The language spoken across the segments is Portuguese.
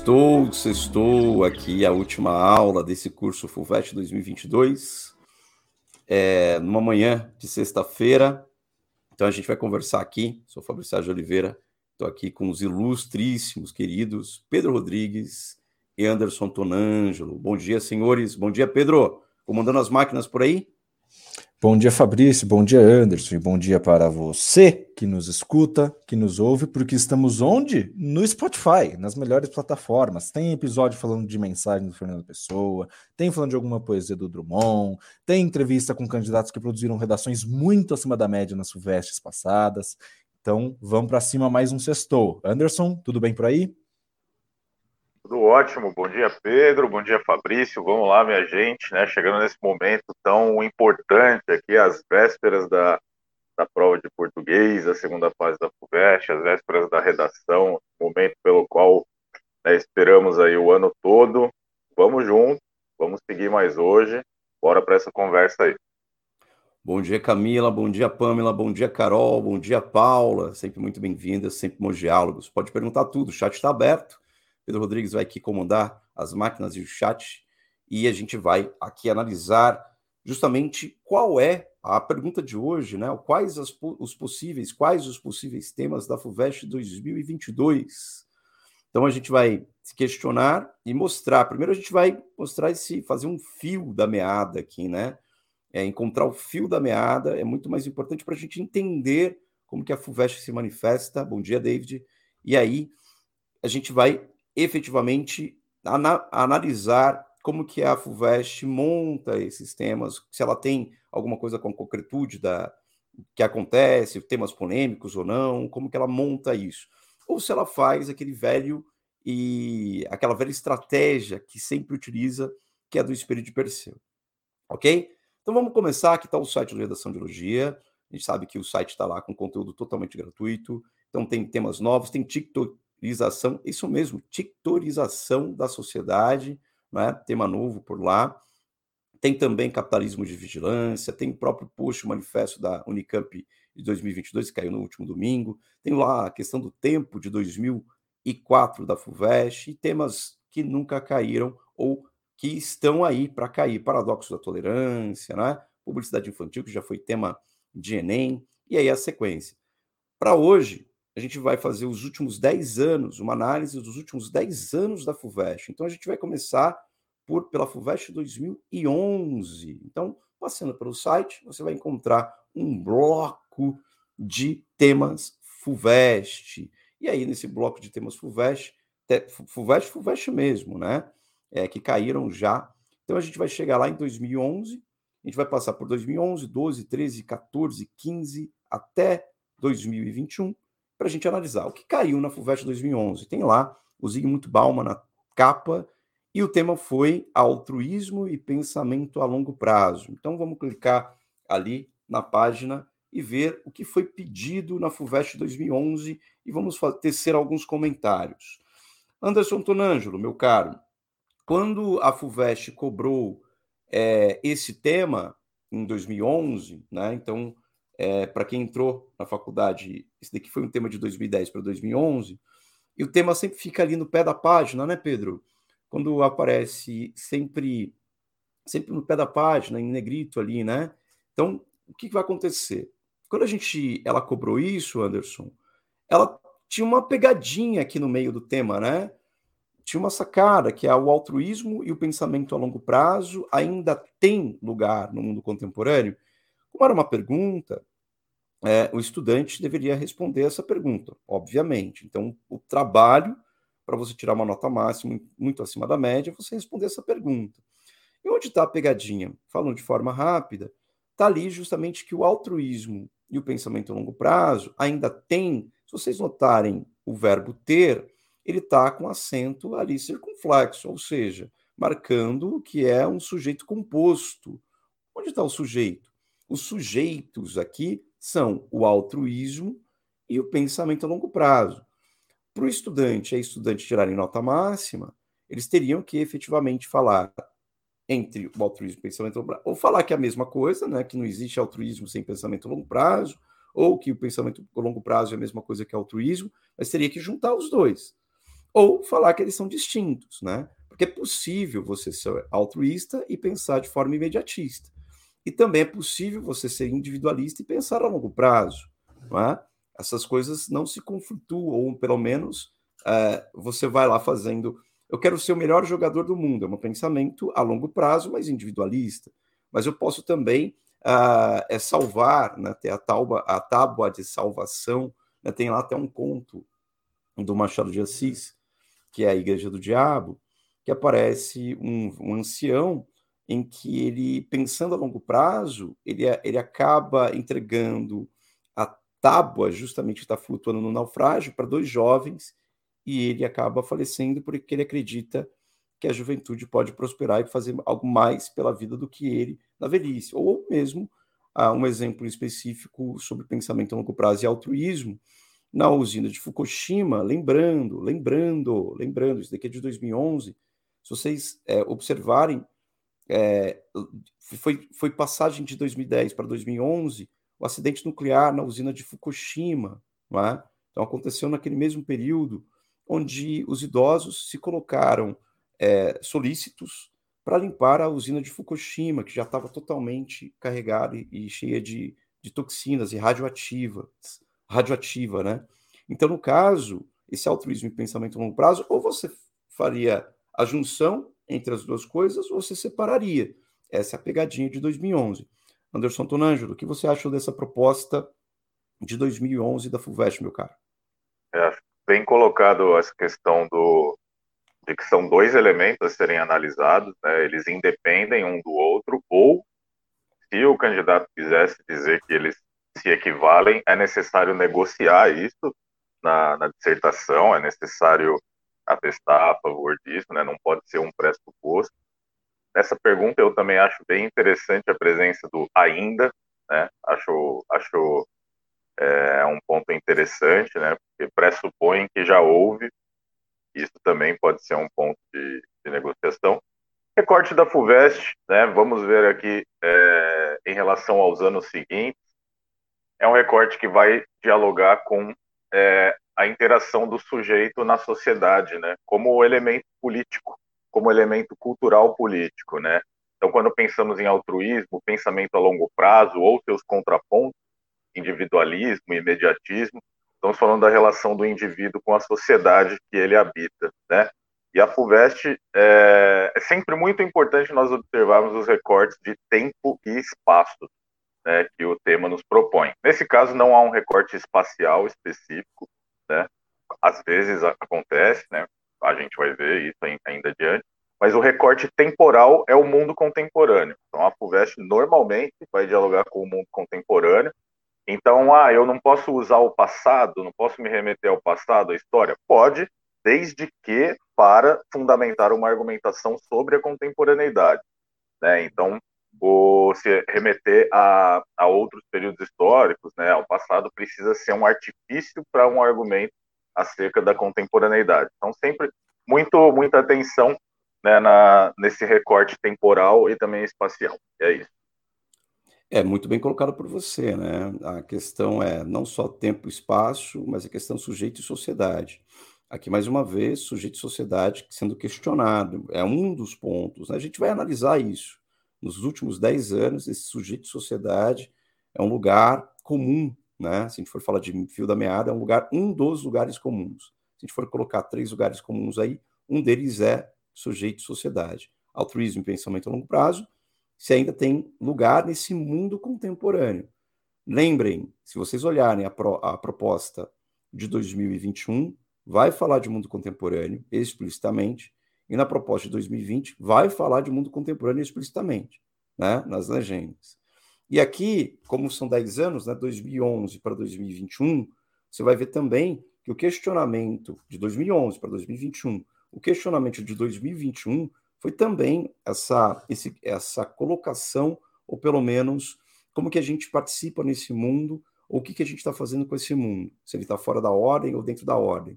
Sextou, sextou aqui a última aula desse curso FUVEST 2022, é, numa manhã de sexta-feira. Então a gente vai conversar aqui, sou Fabrício de Oliveira, estou aqui com os ilustríssimos, queridos Pedro Rodrigues e Anderson Tonângelo. Bom dia, senhores. Bom dia, Pedro. Comandando as máquinas por aí? Bom dia, Fabrício. Bom dia, Anderson. E bom dia para você que nos escuta, que nos ouve, porque estamos onde? No Spotify, nas melhores plataformas. Tem episódio falando de mensagem do Fernando Pessoa, tem falando de alguma poesia do Drummond, tem entrevista com candidatos que produziram redações muito acima da média nas suvestes passadas. Então, vamos para cima mais um sextou. Anderson, tudo bem por aí? Tudo ótimo. Bom dia, Pedro. Bom dia, Fabrício. Vamos lá, minha gente, né? Chegando nesse momento tão importante aqui, às vésperas da, da prova de português, a segunda fase da FUVEST, às vésperas da redação, momento pelo qual né, esperamos aí o ano todo. Vamos junto, vamos seguir mais hoje. Bora para essa conversa aí. Bom dia, Camila. Bom dia, Pamela. Bom dia, Carol. Bom dia, Paula. Sempre muito bem-vindas, sempre bons diálogos. Pode perguntar tudo, o chat está aberto. Pedro Rodrigues vai aqui comandar as máquinas e o chat e a gente vai aqui analisar justamente qual é a pergunta de hoje, né? Quais as, os possíveis, quais os possíveis temas da FUVEST 2022? Então a gente vai se questionar e mostrar. Primeiro a gente vai mostrar esse, fazer um fio da meada aqui, né? É, encontrar o fio da meada é muito mais importante para a gente entender como que a FUVEST se manifesta. Bom dia, David. E aí a gente vai efetivamente ana analisar como que a FUVEST monta esses temas, se ela tem alguma coisa com concretude da que acontece, temas polêmicos ou não, como que ela monta isso. Ou se ela faz aquele velho e aquela velha estratégia que sempre utiliza, que é do espelho de Perseu. Ok? Então vamos começar. Aqui está o site do Redação de Elogia. A gente sabe que o site está lá com conteúdo totalmente gratuito. Então tem temas novos, tem TikTok, tictorização, isso mesmo, tictorização da sociedade, né? tema novo por lá. Tem também capitalismo de vigilância, tem o próprio post, manifesto da Unicamp de 2022, que caiu no último domingo. Tem lá a questão do tempo de 2004 da FUVEST e temas que nunca caíram ou que estão aí para cair. Paradoxo da tolerância, né? publicidade infantil, que já foi tema de Enem, e aí a sequência. Para hoje, a gente vai fazer os últimos 10 anos, uma análise dos últimos 10 anos da FUVEST. Então, a gente vai começar por pela FUVEST 2011. Então, passando pelo site, você vai encontrar um bloco de temas FUVEST. E aí, nesse bloco de temas FUVEST, FUVEST, FUVEST mesmo, né? É, que caíram já. Então, a gente vai chegar lá em 2011, a gente vai passar por 2011, 12, 13, 14, 15, até 2021 para a gente analisar o que caiu na FUVEST 2011. Tem lá o Zygmunt Bauman na capa e o tema foi altruísmo e pensamento a longo prazo. Então vamos clicar ali na página e ver o que foi pedido na FUVEST 2011 e vamos tecer alguns comentários. Anderson Tonângelo, meu caro, quando a FUVEST cobrou é, esse tema em 2011, né, então é, para quem entrou na faculdade, esse daqui foi um tema de 2010 para 2011, e o tema sempre fica ali no pé da página, né, Pedro? Quando aparece sempre sempre no pé da página, em negrito ali, né? Então, o que, vai acontecer? Quando a gente ela cobrou isso, Anderson, ela tinha uma pegadinha aqui no meio do tema, né? Tinha uma sacada que é o altruísmo e o pensamento a longo prazo ainda tem lugar no mundo contemporâneo. Como era uma pergunta, é, o estudante deveria responder essa pergunta, obviamente. Então, o trabalho para você tirar uma nota máxima muito acima da média, você responder essa pergunta. E onde está a pegadinha? Falando de forma rápida, está ali justamente que o altruísmo e o pensamento a longo prazo ainda tem, se vocês notarem o verbo ter, ele está com acento ali circunflexo, ou seja, marcando que é um sujeito composto. Onde está o sujeito? Os sujeitos aqui são o altruísmo e o pensamento a longo prazo. Para o estudante e a estudante tirarem nota máxima, eles teriam que efetivamente falar entre o altruísmo e o pensamento a longo prazo, ou falar que é a mesma coisa, né, que não existe altruísmo sem pensamento a longo prazo, ou que o pensamento a longo prazo é a mesma coisa que altruísmo, mas teria que juntar os dois. ou falar que eles são distintos, né? Porque é possível você ser altruísta e pensar de forma imediatista. E também é possível você ser individualista e pensar a longo prazo. É? Essas coisas não se conflituam, ou pelo menos é, você vai lá fazendo. Eu quero ser o melhor jogador do mundo. É um pensamento a longo prazo, mas individualista. Mas eu posso também uh, é salvar, né, ter a, tábua, a tábua de salvação. Né, tem lá até um conto do Machado de Assis, que é a Igreja do Diabo, que aparece um, um ancião em que ele, pensando a longo prazo, ele, ele acaba entregando a tábua, justamente está flutuando no naufrágio, para dois jovens, e ele acaba falecendo porque ele acredita que a juventude pode prosperar e fazer algo mais pela vida do que ele na velhice. Ou mesmo ah, um exemplo específico sobre pensamento a longo prazo e altruísmo, na usina de Fukushima, lembrando, lembrando, lembrando, isso daqui é de 2011, se vocês é, observarem, é, foi, foi passagem de 2010 para 2011, o acidente nuclear na usina de Fukushima, é? então aconteceu naquele mesmo período, onde os idosos se colocaram é, solícitos para limpar a usina de Fukushima, que já estava totalmente carregada e, e cheia de, de toxinas e radioativas radioativa, né? Então, no caso, esse altruísmo e pensamento a longo prazo, ou você faria a junção entre as duas coisas, você separaria. Essa é a pegadinha de 2011. Anderson Tonângelo, o que você achou dessa proposta de 2011 da FUVEST, meu caro? É, bem colocado essa questão do, de que são dois elementos a serem analisados, né? eles independem um do outro, ou se o candidato quisesse dizer que eles se equivalem, é necessário negociar isso na, na dissertação, é necessário atestar a favor disso, né? não pode ser um pressuposto. Nessa pergunta, eu também acho bem interessante a presença do ainda, né? acho, acho é, um ponto interessante, né? porque pressupõe que já houve, isso também pode ser um ponto de, de negociação. Recorte da FUVEST, né? vamos ver aqui é, em relação aos anos seguintes, é um recorte que vai dialogar com é, a interação do sujeito na sociedade, né? Como elemento político, como elemento cultural político, né? Então, quando pensamos em altruísmo, pensamento a longo prazo ou seus contrapontos, individualismo, imediatismo, estamos falando da relação do indivíduo com a sociedade que ele habita, né? E a FUVEST é, é sempre muito importante nós observarmos os recortes de tempo e espaço, né, que o tema nos propõe. Nesse caso, não há um recorte espacial específico, né? Às vezes acontece, né? A gente vai ver isso ainda adiante. Mas o recorte temporal é o mundo contemporâneo. Então, a FUVEST normalmente vai dialogar com o mundo contemporâneo. Então, ah, eu não posso usar o passado, não posso me remeter ao passado, à história? Pode, desde que para fundamentar uma argumentação sobre a contemporaneidade. Né? Então, ou se remeter a, a outros períodos históricos, né, ao passado, precisa ser um artifício para um argumento acerca da contemporaneidade. Então, sempre muito, muita atenção né, na, nesse recorte temporal e também espacial. É isso. É muito bem colocado por você, né? A questão é não só tempo e espaço, mas a questão sujeito e sociedade. Aqui, mais uma vez, sujeito e sociedade sendo questionado. É um dos pontos. Né? A gente vai analisar isso nos últimos 10 anos, esse sujeito de sociedade é um lugar comum, né? Se a gente for falar de fio da meada, é um lugar, um dos lugares comuns. Se a gente for colocar três lugares comuns aí, um deles é sujeito de sociedade. Altruísmo e pensamento a longo prazo, se ainda tem lugar nesse mundo contemporâneo. Lembrem, se vocês olharem a, pro, a proposta de 2021, vai falar de mundo contemporâneo explicitamente, e na proposta de 2020 vai falar de mundo contemporâneo explicitamente, né, nas legendas. E aqui, como são 10 anos, né, 2011 para 2021, você vai ver também que o questionamento de 2011 para 2021, o questionamento de 2021 foi também essa, esse, essa colocação, ou pelo menos como que a gente participa nesse mundo, ou o que, que a gente está fazendo com esse mundo, se ele está fora da ordem ou dentro da ordem.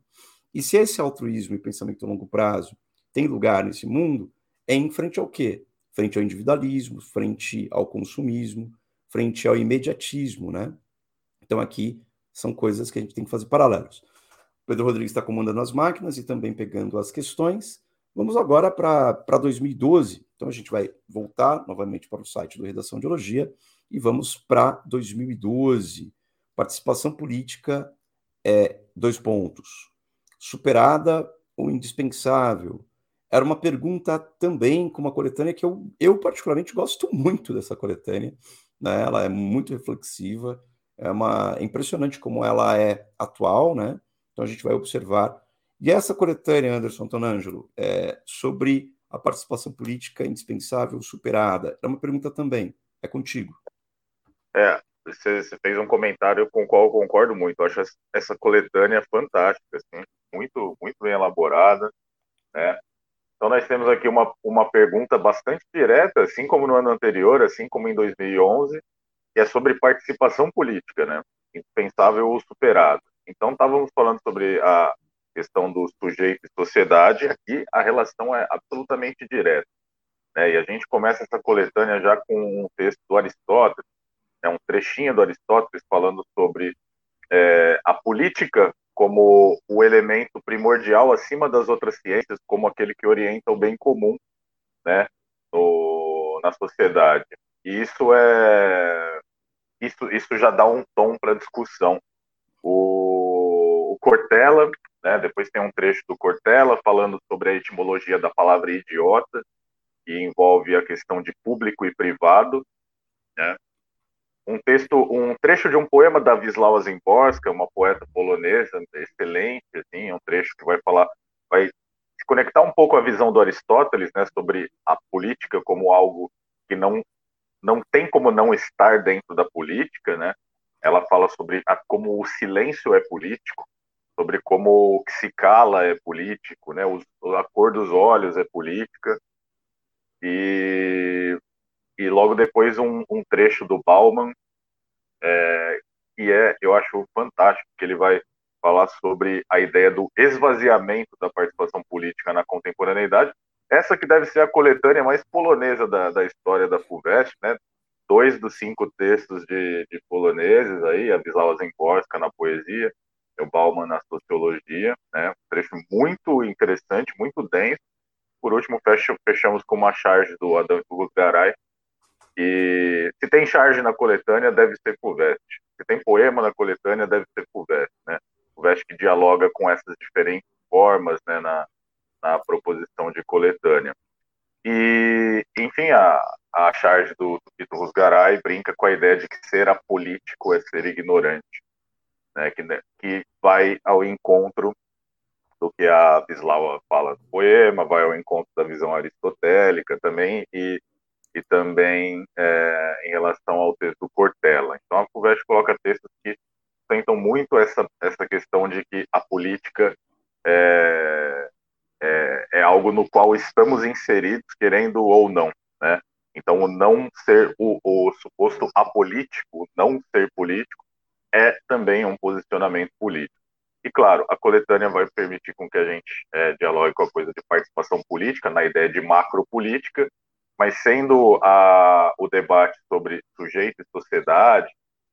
E se esse altruísmo e pensamento a longo prazo tem lugar nesse mundo é em frente ao quê? Frente ao individualismo, frente ao consumismo, frente ao imediatismo, né? Então aqui são coisas que a gente tem que fazer paralelos. Pedro Rodrigues está comandando as máquinas e também pegando as questões. Vamos agora para 2012. Então a gente vai voltar novamente para o site do Redação de Biologia e vamos para 2012. Participação política é dois pontos. Superada ou indispensável? Era uma pergunta também com uma coletânea que eu, eu particularmente gosto muito dessa coletânea. Né? Ela é muito reflexiva, é uma é impressionante como ela é atual, né? Então a gente vai observar. E essa coletânea, Anderson Tonângelo, é sobre a participação política indispensável superada. É uma pergunta também. É contigo. É, você, você fez um comentário com o qual eu concordo muito. Eu acho essa coletânea fantástica, assim, muito, muito bem elaborada, né? Então nós temos aqui uma, uma pergunta bastante direta, assim como no ano anterior, assim como em 2011, que é sobre participação política, né? Indispensável ou superado. Então estávamos falando sobre a questão do sujeito e sociedade, aqui a relação é absolutamente direta. Né? E a gente começa essa coletânea já com um texto do Aristóteles, né? um trechinho do Aristóteles falando sobre é, a política como o elemento primordial acima das outras ciências, como aquele que orienta o bem comum né? No, na sociedade. E isso é isso, isso já dá um tom para a discussão. O, o Cortella né? Depois tem um trecho do Cortella falando sobre a etimologia da palavra idiota, que envolve a questão de público e privado. Né? Um texto, um trecho de um poema da Wisława Szymborska, uma poeta polonesa excelente, assim, um trecho que vai falar, vai se conectar um pouco à visão do Aristóteles, né, sobre a política como algo que não não tem como não estar dentro da política, né? Ela fala sobre a, como o silêncio é político, sobre como o que se cala é político, né? A cor dos olhos é política. E, e logo depois um, um trecho do Bauman, é, que é, eu acho fantástico, que ele vai falar sobre a ideia do esvaziamento da participação política na contemporaneidade. Essa que deve ser a coletânea mais polonesa da, da história da FUVEST, né? Dois dos cinco textos de, de poloneses aí, a Wisława Zemborska na poesia, o Bauman na sociologia, né? Um trecho muito interessante, muito denso. Por último, fechamos com uma charge do Adam Garay. E se tem charge na coletânea, deve ser Fuvest. Se tem poema na coletânea, deve ser Fuvest, né? Fuvest que dialoga com essas diferentes formas, né, na, na proposição de coletânea. E, enfim, a, a charge do, do Tito Rusgaray brinca com a ideia de que ser apolítico é ser ignorante né, que, né, que vai ao encontro do que a Bislaua fala no poema, vai ao encontro da visão aristotélica também, e, e também é, em relação ao texto Cortella. Então, a FUVEST coloca textos que tentam muito essa, essa questão de que a política é, é, é, algo no qual estamos inseridos, querendo ou não, né? Então, o não ser, o, o suposto apolítico, não ser político, é também um posicionamento político. E, claro, a coletânea vai permitir com que a gente é, dialogue com a coisa de participação política, na ideia de macropolítica, mas sendo a, o debate sobre sujeito e sociedade,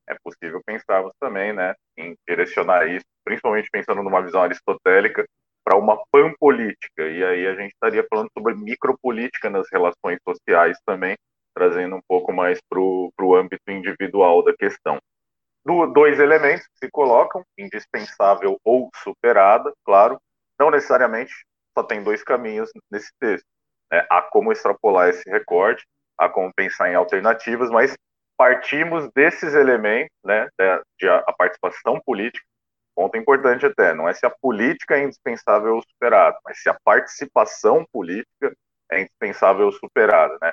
é possível pensarmos também né, em direcionar isso, principalmente pensando numa visão aristotélica, para uma panpolítica. E aí a gente estaria falando sobre micropolítica nas relações sociais também, trazendo um pouco mais para o âmbito individual da questão do, dois elementos que se colocam, indispensável ou superada, claro, não necessariamente só tem dois caminhos nesse texto. Né? Há como extrapolar esse recorte, há como pensar em alternativas, mas partimos desses elementos, né, de, de a, a, participação política, ponto importante até, não é se a política é indispensável ou superada, mas se a participação política é indispensável ou superada, né?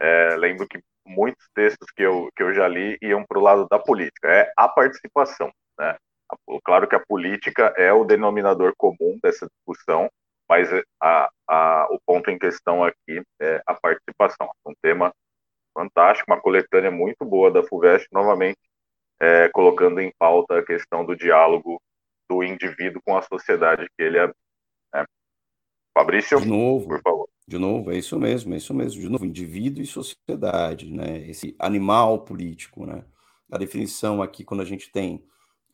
É, lembro que muitos textos que eu, que eu já li iam para o lado da política, é a participação. Né? Claro que a política é o denominador comum dessa discussão, mas a, a, o ponto em questão aqui é a participação. Um tema fantástico, uma coletânea muito boa da FUVEST, novamente é, colocando em pauta a questão do diálogo do indivíduo com a sociedade que ele é. Né? Fabrício, de novo, por favor. De novo, é isso mesmo, é isso mesmo. De novo, indivíduo e sociedade, né? Esse animal político, né? A definição aqui, quando a gente tem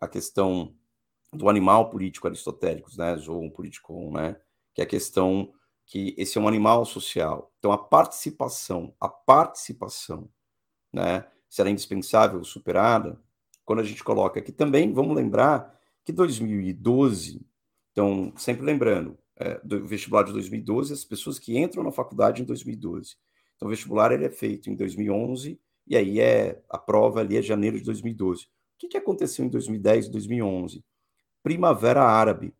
a questão do animal político aristotélico, né, zoon politikon, né, que é a questão que esse é um animal social. Então a participação, a participação, né, será indispensável superada, quando a gente coloca aqui também, vamos lembrar que 2012, então sempre lembrando, é, do vestibular de 2012, as pessoas que entram na faculdade em 2012. Então o vestibular ele é feito em 2011 e aí é a prova ali é janeiro de 2012. O que, que aconteceu em 2010 e 2011? Primavera Árabe,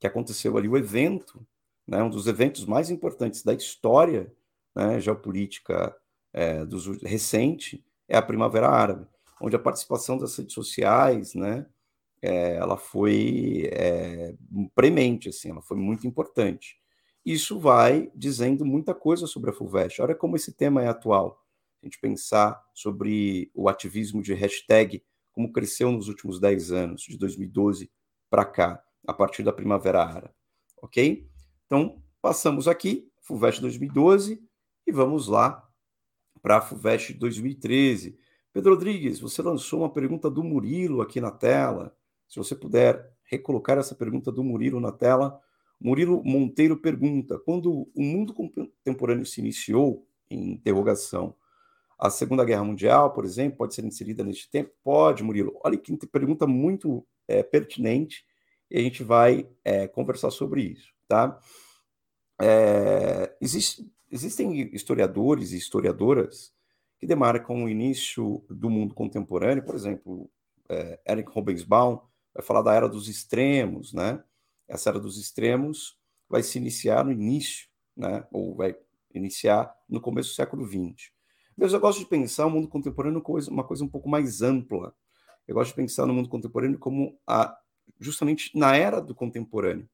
que aconteceu ali o evento, né, um dos eventos mais importantes da história né, geopolítica é, dos, recente, é a Primavera Árabe, onde a participação das redes sociais, né, é, ela foi é, premente, assim, ela foi muito importante. Isso vai dizendo muita coisa sobre a FUVEST. Olha como esse tema é atual. A gente pensar sobre o ativismo de hashtag como cresceu nos últimos 10 anos, de 2012 para cá, a partir da Primavera Árabe. Ok? Então, passamos aqui, FUVEST 2012, e vamos lá para a FUVEST 2013. Pedro Rodrigues, você lançou uma pergunta do Murilo aqui na tela. Se você puder recolocar essa pergunta do Murilo na tela. Murilo Monteiro pergunta: quando o mundo contemporâneo se iniciou, em interrogação, a Segunda Guerra Mundial, por exemplo, pode ser inserida neste tempo? Pode, Murilo. Olha que pergunta muito é, pertinente e a gente vai é, conversar sobre isso, tá? É, existe, existem historiadores e historiadoras que demarcam o início do mundo contemporâneo, por exemplo, é, Eric Robensbaum vai falar da era dos extremos, né? Essa era dos extremos vai se iniciar no início, né? Ou vai iniciar no começo do século XX. Mas eu gosto de pensar o mundo contemporâneo como uma coisa um pouco mais ampla. Eu gosto de pensar no mundo contemporâneo como a, justamente na era do contemporâneo,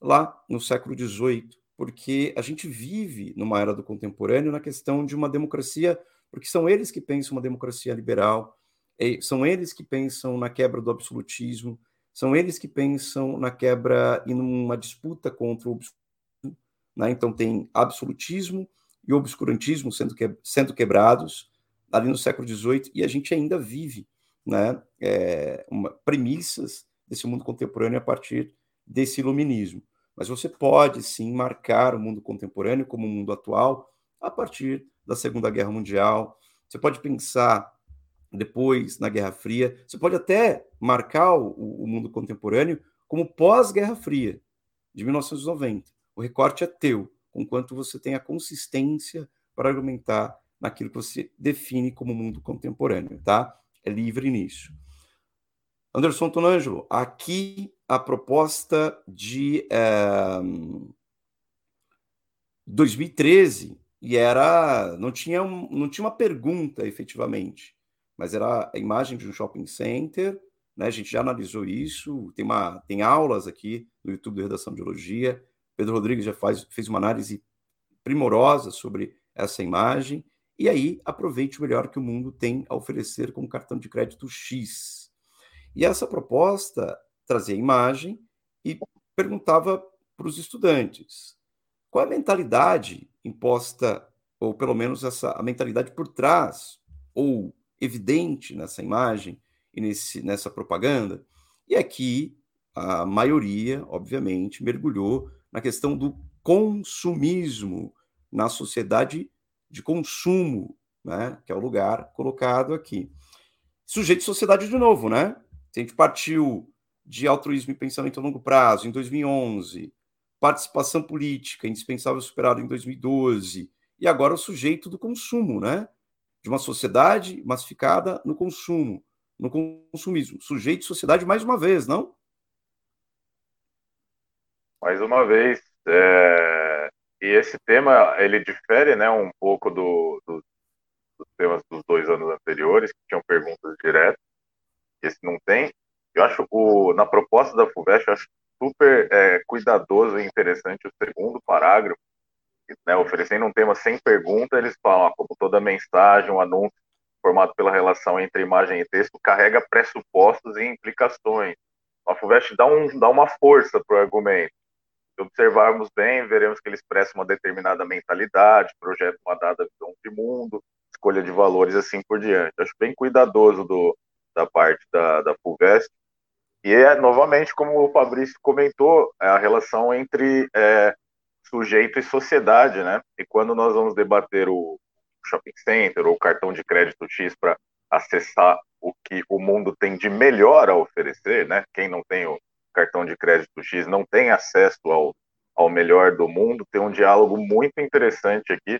lá no século XVIII, porque a gente vive numa era do contemporâneo na questão de uma democracia, porque são eles que pensam uma democracia liberal, são eles que pensam na quebra do absolutismo, são eles que pensam na quebra e numa disputa contra o absolutismo. Né? Então tem absolutismo, e obscurantismo sendo, que, sendo quebrados ali no século XVIII, e a gente ainda vive né, é, uma, premissas desse mundo contemporâneo a partir desse iluminismo. Mas você pode sim marcar o mundo contemporâneo como o mundo atual a partir da Segunda Guerra Mundial. Você pode pensar depois na Guerra Fria. Você pode até marcar o, o mundo contemporâneo como pós-Guerra Fria, de 1990. O recorte é teu enquanto você tem a consistência para argumentar naquilo que você define como mundo contemporâneo, tá? É livre nisso. Anderson Tonangelo, aqui a proposta de é, eh, 2013 e era não tinha não tinha uma pergunta efetivamente, mas era a imagem de um shopping center, né? A gente já analisou isso, tem uma tem aulas aqui no YouTube do Redação de Biologia Pedro Rodrigues já faz, fez uma análise primorosa sobre essa imagem. E aí, aproveite o melhor que o mundo tem a oferecer com cartão de crédito X. E essa proposta trazia imagem e perguntava para os estudantes qual é a mentalidade imposta, ou pelo menos essa, a mentalidade por trás, ou evidente nessa imagem e nesse, nessa propaganda. E aqui a maioria, obviamente, mergulhou na questão do consumismo na sociedade de consumo, né, que é o lugar colocado aqui. Sujeito de sociedade de novo, né? A gente partiu de altruísmo e pensamento a longo prazo em 2011, participação política indispensável superado em 2012, e agora o sujeito do consumo, né? De uma sociedade massificada no consumo, no consumismo. Sujeito de sociedade mais uma vez, não? mais uma vez. É... E esse tema, ele difere né, um pouco do, do, dos temas dos dois anos anteriores, que tinham perguntas diretas. Esse não tem. Eu acho, o, na proposta da FUVEST, eu acho super é, cuidadoso e interessante o segundo parágrafo, né, oferecendo um tema sem pergunta, eles falam, como toda mensagem, um anúncio formado pela relação entre imagem e texto, carrega pressupostos e implicações. A FUVEST dá, um, dá uma força para o argumento observarmos bem, veremos que ele expressa uma determinada mentalidade, projeta uma dada visão de mundo, escolha de valores assim por diante. Acho bem cuidadoso do, da parte da, da FUVEST E é, novamente, como o Fabrício comentou, é a relação entre é, sujeito e sociedade, né? E quando nós vamos debater o shopping center ou o cartão de crédito X para acessar o que o mundo tem de melhor a oferecer, né? Quem não tem o cartão de crédito X não tem acesso ao, ao melhor do mundo. Tem um diálogo muito interessante aqui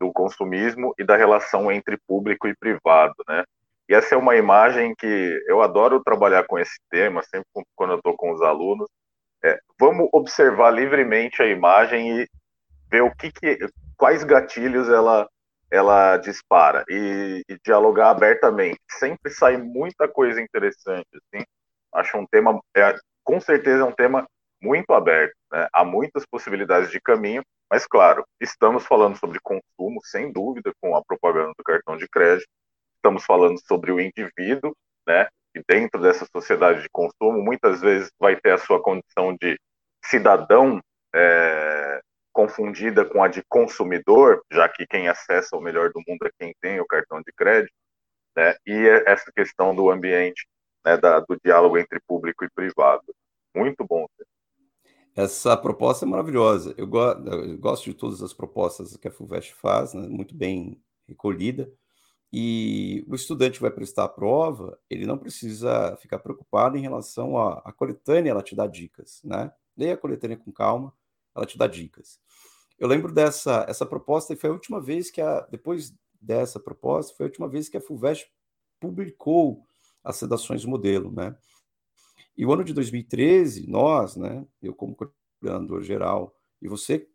do consumismo e da relação entre público e privado, né? E essa é uma imagem que eu adoro trabalhar com esse tema, sempre quando eu estou com os alunos. É, vamos observar livremente a imagem e ver o que, que quais gatilhos ela ela dispara e, e, dialogar abertamente. Sempre sai muita coisa interessante. Assim. Acho um tema, é, com certeza, é um tema muito aberto. Né? Há muitas possibilidades de caminho, mas, claro, estamos falando sobre consumo, sem dúvida, com a propaganda do cartão de crédito. Estamos falando sobre o indivíduo, né? E dentro dessa sociedade de consumo, muitas vezes vai ter a sua condição de cidadão é, confundida com a de consumidor, já que quem acessa o melhor do mundo é quem tem o cartão de crédito, né? E essa questão do ambiente, né, da, do diálogo entre público e privado. Muito bom. Essa proposta é maravilhosa. Eu, go eu, gosto de todas as propostas que a FUVEST faz, né, muito bem recolhida. E o estudante vai prestar a prova, ele não precisa ficar preocupado em relação à, coletânea, ela te dá dicas, né? Leia a coletânea com calma, ela te dá dicas. Eu lembro dessa essa proposta e foi a última vez que a depois dessa proposta foi a última vez que a Fulvestre publicou as sedações modelo, né? E o ano de 2013, nós, né, eu como coordenador geral e você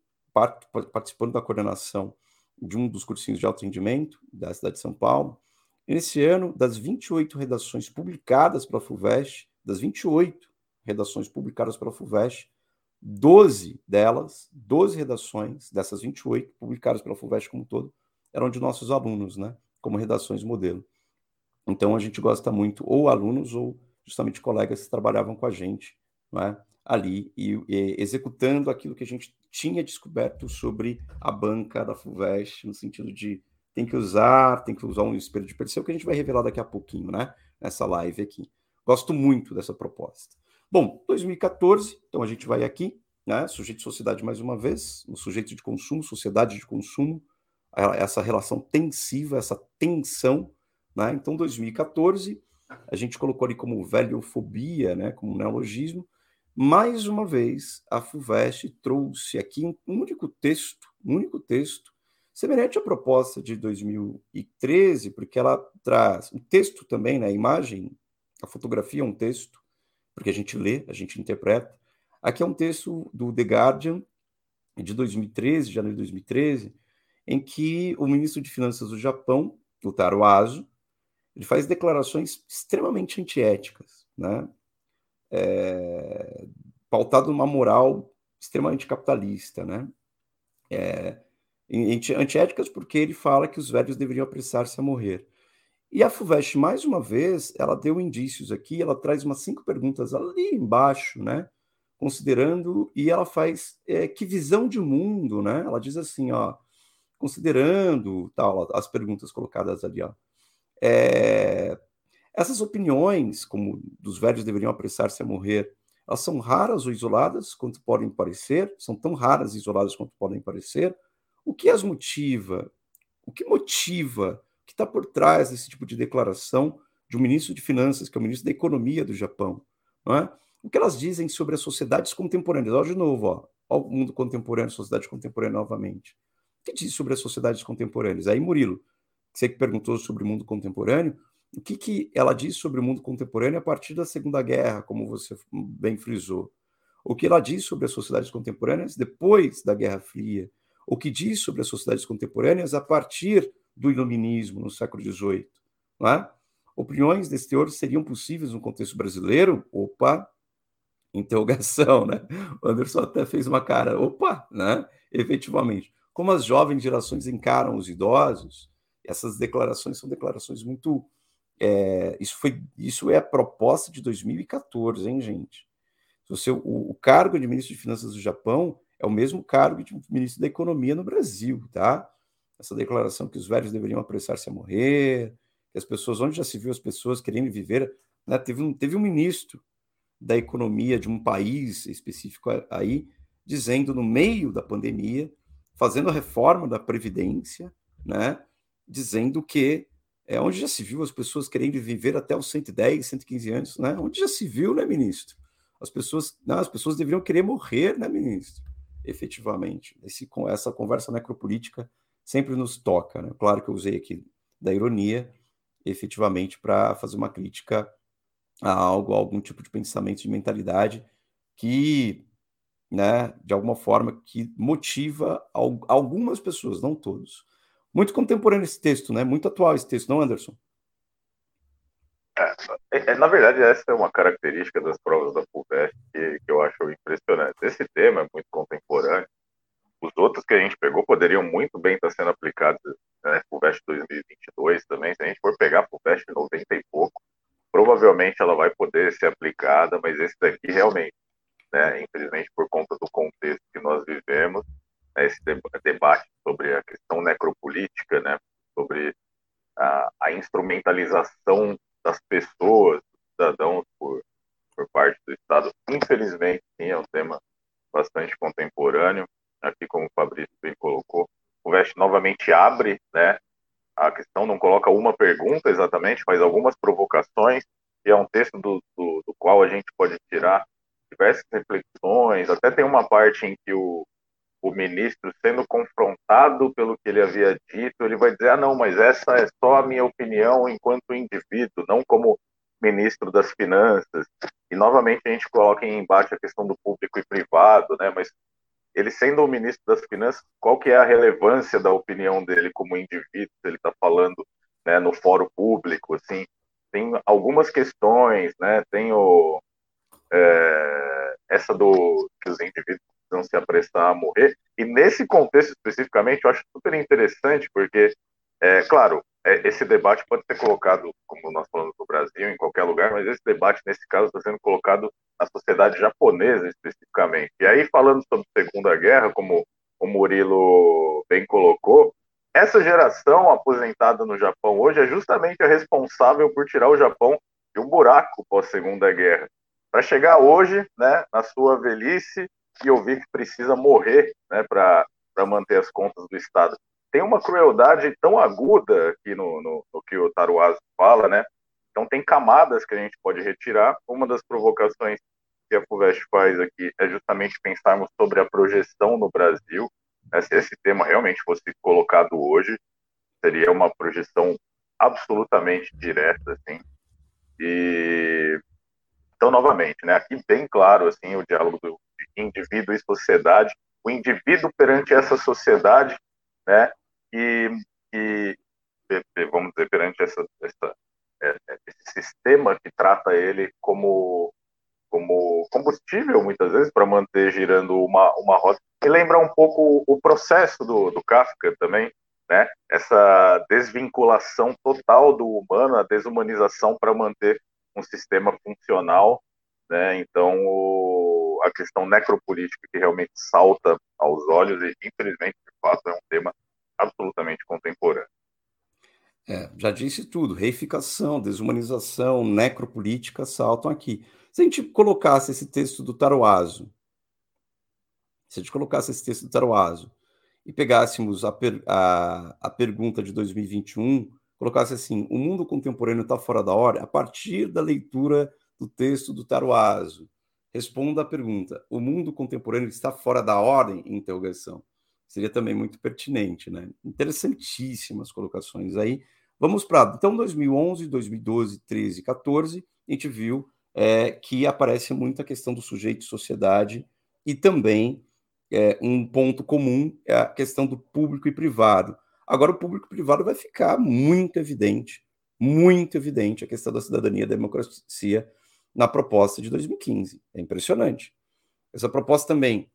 participando da coordenação de um dos cursinhos de alto rendimento da cidade de São Paulo, nesse ano, das 28 redações publicadas pela FUVEST, das 28 redações publicadas pela FUVEST, 12 delas, 12 redações dessas 28, publicadas pela FUVEST como um todo, eram de nossos alunos, né? Como redações modelo. Então a gente gosta muito, ou alunos, ou justamente colegas que trabalhavam com a gente, né? Ali e, e, executando aquilo que a gente tinha descoberto sobre a banca da FUVEST, no sentido de tem que usar, tem que usar um espelho de percepção, que a gente vai revelar daqui a pouquinho, né? Nessa live aqui. Gosto muito dessa proposta. Bom, 2014, então a gente vai aqui, né? Sujeito de sociedade mais uma vez, o sujeito de consumo, sociedade de consumo, essa relação tensiva, essa tensão, né? Então, 2014, a gente colocou ali como velhofobia, né? Como neologismo. Mais uma vez, a FUVEST trouxe aqui um único texto, um único texto, semelhante à proposta de 2013, porque ela traz um texto também, né? A imagem, a fotografia é um texto, porque a gente lê, a gente interpreta. Aqui é um texto do The Guardian, de 2013, janeiro de 2013, em que o ministro de Finanças do Japão, o Taro Aso, ele faz declarações extremamente antiéticas, né? É, pautado numa moral extremamente capitalista, né? É, antiéticas porque ele fala que os velhos deveriam apressar-se a morrer. E a FUVEST, mais uma vez, ela deu indícios aqui, ela traz umas cinco perguntas ali embaixo, né? Considerando, e ela faz é, que visão de mundo, né? Ela diz assim, ó, considerando tal, as perguntas colocadas ali, ó. É, essas opiniões, como dos velhos deveriam apressar-se a morrer, elas são raras ou isoladas, quanto podem parecer, são tão raras e isoladas quanto podem parecer. O que as motiva? O que motiva que está por trás desse tipo de declaração de um ministro de Finanças, que é o ministro da Economia do Japão. É? O que elas dizem sobre as sociedades contemporâneas? Olha de novo, o mundo contemporâneo, sociedade contemporânea novamente. O que diz sobre as sociedades contemporâneas? Aí, Murilo, você que perguntou sobre o mundo contemporâneo, o que, que ela diz sobre o mundo contemporâneo a partir da Segunda Guerra, como você bem frisou? O que ela diz sobre as sociedades contemporâneas depois da Guerra Fria? O que diz sobre as sociedades contemporâneas a partir do iluminismo no século XVIII. É? Opiniões desse teor seriam possíveis no contexto brasileiro? Opa! Interrogação, né? O Anderson até fez uma cara, opa, né? Efetivamente. Como as jovens gerações encaram os idosos, essas declarações são declarações muito. É, isso, foi, isso é a proposta de 2014, hein, gente? Você, o, o cargo de ministro de Finanças do Japão é o mesmo cargo de ministro da Economia no Brasil, tá? essa declaração que os velhos deveriam apressar-se a morrer, que as pessoas, onde já se viu as pessoas querendo viver, né? teve, um, teve um ministro da economia de um país específico aí, dizendo no meio da pandemia, fazendo a reforma da Previdência, né, dizendo que é onde já se viu as pessoas querendo viver até os 110, 115 anos, né? Onde já se viu, né, ministro? As pessoas, não, as pessoas deveriam querer morrer, né, ministro? Efetivamente. Esse, com essa conversa necropolítica sempre nos toca, né? Claro que eu usei aqui da ironia, efetivamente, para fazer uma crítica a algo, a algum tipo de pensamento, de mentalidade que, né, de alguma forma, que motiva algumas pessoas, não todos. Muito contemporâneo esse texto, né? Muito atual esse texto, não, Anderson? É, é, na verdade, essa é uma característica das provas da FUVEST que, que eu acho impressionante. Esse tema é muito contemporâneo. Os outros que a gente pegou poderiam muito bem estar sendo aplicados né, FUVEST 2022 também. Se a gente for pegar a FUVEST 90 e pouco, provavelmente ela vai poder ser aplicada, mas esse daqui realmente, né, infelizmente por conta do contexto que nós vivemos, né, esse debate sobre a questão necropolítica, né, sobre a, a instrumentalização das pessoas, dos cidadãos por, por parte do Estado, infelizmente, sim, é um tema bastante contemporâneo, aqui como o Fabrício bem colocou, o VEST novamente abre, né, a questão não coloca uma pergunta exatamente, mas algumas provocações, e é um texto do, do, do qual a gente pode tirar diversas reflexões, até tem uma parte em que o, o ministro, sendo confrontado pelo que ele havia dito, ele vai dizer: ah, não, mas essa é só a minha opinião enquanto indivíduo, não como ministro das Finanças. E novamente a gente coloca em embate a questão do público e privado, né? Mas ele sendo o ministro das Finanças, qual que é a relevância da opinião dele como indivíduo? Se ele está falando né, no fórum público, assim, tem algumas questões, né? Tem o, é, essa do que os indivíduos precisam se apressar a morrer. E nesse contexto especificamente, eu acho super interessante, porque, é, claro, é, esse debate pode ser colocado, como nós falamos no Brasil, em qualquer lugar, mas esse debate, nesse caso, está sendo colocado na sociedade japonesa especificamente. E aí, falando sobre Segunda Guerra, como o Murilo bem colocou, essa geração aposentada no Japão hoje é justamente a responsável por tirar o Japão de um buraco pós-Segunda Guerra. Para chegar hoje, né, na sua velhice, e ouvir que precisa morrer né, para manter as contas do Estado. Tem uma crueldade tão aguda aqui no, no, no que o Taruazo fala, né? Então tem camadas que a gente pode retirar. Uma das provocações que a FUVEST faz aqui é justamente pensarmos sobre a projeção no Brasil. Né? Se esse tema realmente fosse colocado hoje, seria uma projeção absolutamente direta, assim. E então, novamente, né, aqui bem claro assim o diálogo do indivíduo e sociedade, o indivíduo perante essa sociedade, né, e, e vamos dizer perante essa, essa é, é, esse sistema que trata ele como como combustível muitas vezes para manter girando uma uma roda e lembra um pouco o processo do, do Kafka também né? Essa desvinculação total do humano a desumanização para manter um sistema funcional né? Então o, a questão necropolítica que realmente salta aos olhos e, infelizmente, de fato, é um tema absolutamente contemporâneo. É, já disse tudo, reificação, desumanização, necropolítica saltam aqui. Se a gente colocasse esse texto do Taroaso, se a gente colocasse esse texto do Taroaso e pegássemos a, per, a, a pergunta de 2021, colocasse assim, o mundo contemporâneo está fora da hora, a partir da leitura do texto do Taroaso, Responda a pergunta: o mundo contemporâneo está fora da ordem? Interrogação. Seria também muito pertinente, né? Interessantíssimas colocações aí. Vamos para então 2011, 2012, 13, 14, a gente viu é, que aparece muito a questão do sujeito sociedade e também é, um ponto comum é a questão do público e privado. Agora o público e privado vai ficar muito evidente, muito evidente a questão da cidadania e da democracia na proposta de 2015. É impressionante. Essa proposta também,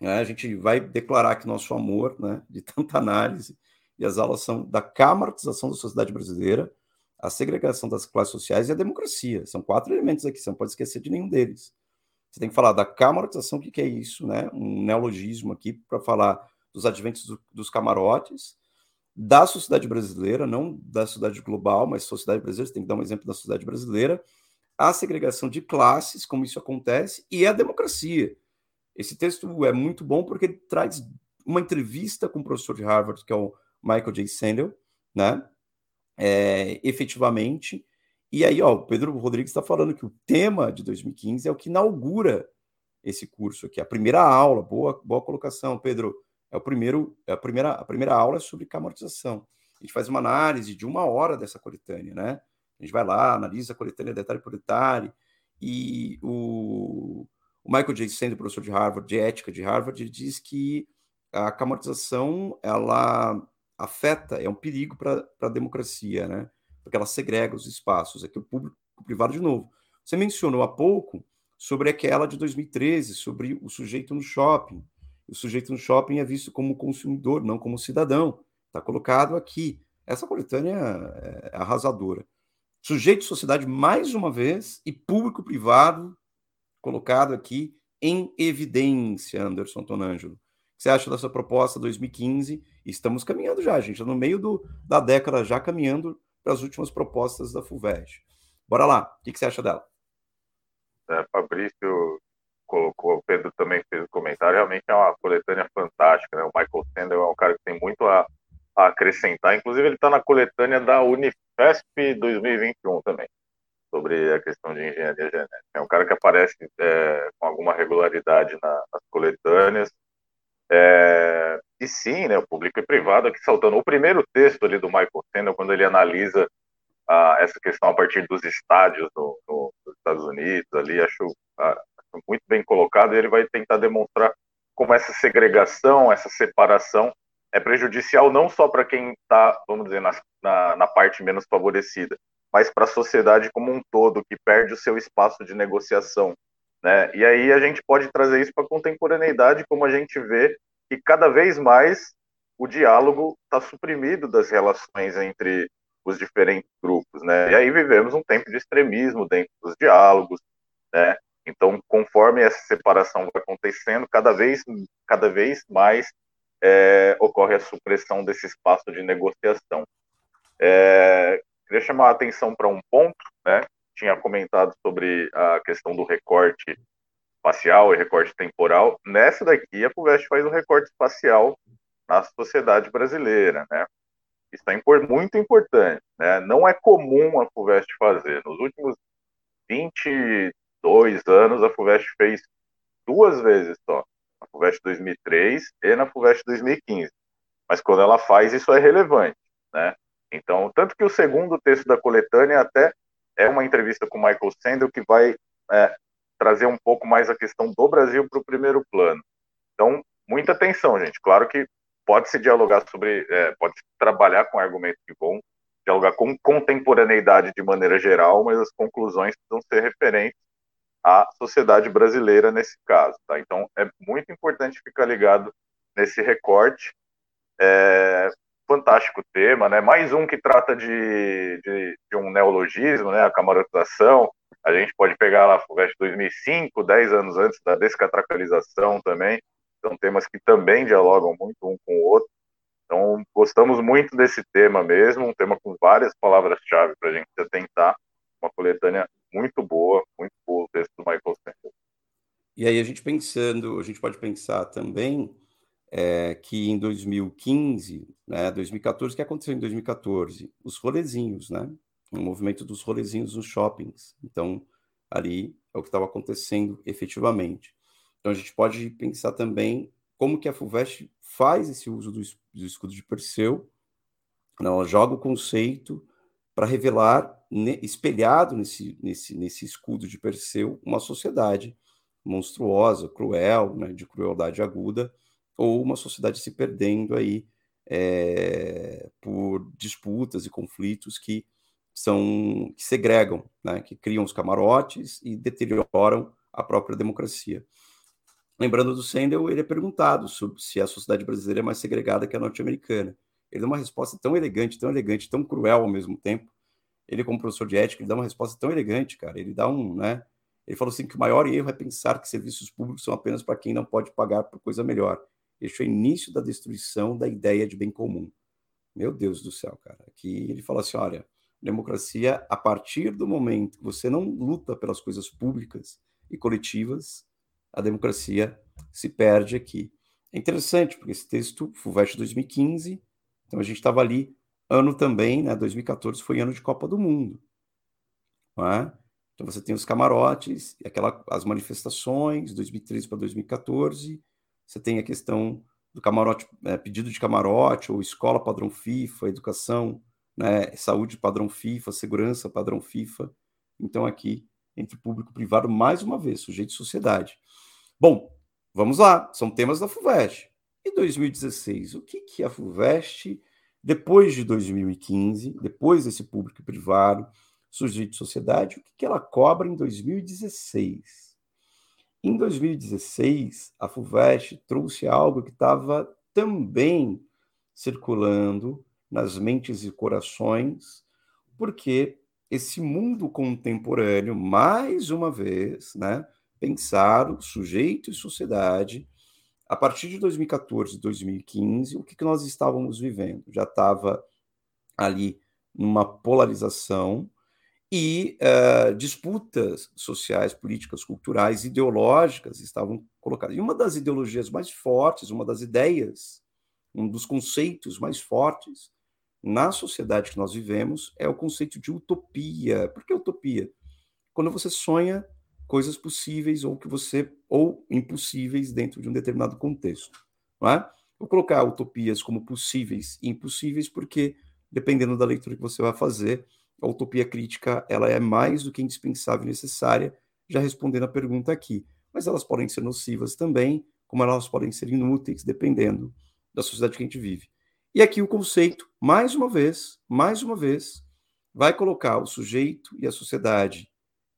né, a gente vai declarar que nosso amor né, de tanta análise e as aulas são da camaratização da sociedade brasileira, a segregação das classes sociais e a democracia. São quatro elementos aqui, você não pode esquecer de nenhum deles. Você tem que falar da camaratização, o que, que é isso, né? Um neologismo aqui para falar dos adventos do, dos camarotes, da sociedade brasileira, não da sociedade global, mas sociedade brasileira, você tem que dar um exemplo da sociedade brasileira, a segregação de classes, como isso acontece, e a democracia. Esse texto é muito bom porque ele traz uma entrevista com o professor de Harvard, que é o Michael J. Sandel, né? É, efetivamente. E aí, ó, o Pedro Rodrigues está falando que o tema de 2015 é o que inaugura esse curso aqui, a primeira aula. Boa, boa colocação, Pedro. É o primeiro, é a primeira, a primeira aula é sobre camortização. A gente faz uma análise de uma hora dessa coletânea, né? A gente vai lá, analisa a coletânea detalhe por detalhe, e o, o Michael J. Sanders, professor de Harvard, de ética de Harvard, diz que a camortização, ela afeta, é um perigo para a democracia, né? Porque ela segrega os espaços. Aqui o público o privado de novo. Você mencionou há pouco sobre aquela de 2013, sobre o sujeito no shopping. O sujeito no shopping é visto como consumidor, não como cidadão. Está colocado aqui. Essa coletânea é arrasadora. Sujeito sociedade, mais uma vez, e público-privado colocado aqui em evidência, Anderson Tonângelo. O que você acha dessa proposta 2015? Estamos caminhando já, gente, no meio do, da década, já caminhando para as últimas propostas da FUVEST. Bora lá, o que, você acha dela? É, Fabrício colocou, o Pedro também fez o comentário, realmente é uma coletânea fantástica, né? O Michael Sandel é um cara que tem muito a, a acrescentar, inclusive ele está na coletânea da Unifesp 2021 também, sobre a questão de engenharia genética. É um cara que aparece é, com alguma regularidade na, nas coletâneas, é, e sim, né, o público e privado aqui saltando. O primeiro texto ali do Michael Sandel, quando ele analisa ah, essa questão a partir dos estádios no, no, nos Estados Unidos, ali, acho, ah, acho muito bem colocado, e ele vai tentar demonstrar como essa segregação, essa separação é prejudicial não só para quem está, vamos dizer, na, na, na, parte menos favorecida, mas para a sociedade como um todo, que perde o seu espaço de negociação. Né? E aí a gente pode trazer isso para a contemporaneidade, como a gente vê que cada vez mais o diálogo está suprimido das relações entre os diferentes grupos, né? E aí vivemos um tempo de extremismo dentro dos diálogos, né? Então, conforme essa separação vai acontecendo, cada vez, cada vez mais é, ocorre a supressão desse espaço de negociação. É, queria chamar a atenção para um ponto, né? Tinha comentado sobre a questão do recorte espacial e recorte temporal. Nessa daqui, a FUVEST faz o recorte espacial na sociedade brasileira, né? Isso é muito importante, né? Não é comum a FUVEST fazer. Nos últimos 22 anos, a FUVEST fez duas vezes só na FUVEST 2003 e na FUVEST 2015. Mas quando ela faz, isso é relevante, né? Então, tanto que o segundo texto da coletânea até é uma entrevista com Michael Sandel que vai é, trazer um pouco mais a questão do Brasil para o primeiro plano. Então, muita atenção, gente. Claro que pode se dialogar sobre, é, pode trabalhar com argumentos que vão dialogar com contemporaneidade de maneira geral, mas as conclusões precisam ser referentes a sociedade brasileira nesse caso. Tá? Então, é muito importante ficar ligado nesse recorte. É, fantástico tema, né? Mais um que trata de, de, de, um neologismo, né? A camarotização. A gente pode pegar lá o 2005, 10 anos antes da descatracalização também. São temas que também dialogam muito um com o outro. Então, gostamos muito desse tema mesmo, um tema com várias palavras-chave para a gente tentar uma coletânea muito boa, muito boa o texto do Michael Sanders. E aí a gente pensando, a gente pode pensar também é, que em 2015, né, 2014, o que aconteceu em 2014? Os rolezinhos, né? O movimento dos rolezinhos nos shoppings. Então, ali é o que estava acontecendo efetivamente. Então, a gente pode pensar também como que a FUVEST faz esse uso do, do escudo de Perseu. Né? Ela joga o conceito para revelar, ne, espelhado nesse, nesse, nesse escudo de Perseu, uma sociedade monstruosa, cruel, né, de crueldade aguda, ou uma sociedade se perdendo aí é, por disputas e conflitos que são que segregam, né, que criam os camarotes e deterioram a própria democracia. Lembrando do Sandel, ele é perguntado sobre se a sociedade brasileira é mais segregada que a norte-americana. Ele dá uma resposta tão elegante, tão elegante, tão cruel ao mesmo tempo. Ele, como professor de ética, ele dá uma resposta tão elegante, cara. Ele dá um, né? Ele falou assim que o maior erro é pensar que serviços públicos são apenas para quem não pode pagar por coisa melhor. Este é o início da destruição da ideia de bem comum. Meu Deus do céu, cara. Aqui ele fala assim: olha, Democracia, a partir do momento que você não luta pelas coisas públicas e coletivas, a democracia se perde aqui. É interessante, porque esse texto, FUVEST 2015, então a gente estava ali, ano também, né, 2014 foi ano de Copa do Mundo. É? Então você tem os camarotes, aquela, as manifestações, 2013 para 2014, você tem a questão do camarote, é, pedido de camarote, ou escola padrão FIFA, educação né, saúde padrão FIFA, segurança padrão FIFA. Então, aqui, entre público e privado, mais uma vez, sujeito de sociedade. Bom, vamos lá, são temas da FUVEST. E 2016, o que, que a FUVEST, depois de 2015, depois desse público privado, sujeito de sociedade, o que, que ela cobra em 2016? Em 2016, a FUVEST trouxe algo que estava também circulando nas mentes e corações, porque esse mundo contemporâneo, mais uma vez, né, pensar sujeito e sociedade, a partir de 2014, 2015, o que, que nós estávamos vivendo? Já estava ali numa polarização e uh, disputas sociais, políticas, culturais, ideológicas estavam colocadas. E uma das ideologias mais fortes, uma das ideias, um dos conceitos mais fortes na sociedade que nós vivemos é o conceito de utopia. Por que utopia? Quando você sonha coisas possíveis ou que você ou impossíveis dentro de um determinado contexto, não é? Vou colocar utopias como possíveis e impossíveis porque dependendo da leitura que você vai fazer, a utopia crítica ela é mais do que indispensável e necessária, já respondendo a pergunta aqui. Mas elas podem ser nocivas também, como elas podem ser inúteis, dependendo da sociedade que a gente vive. E aqui o conceito, mais uma vez, mais uma vez, vai colocar o sujeito e a sociedade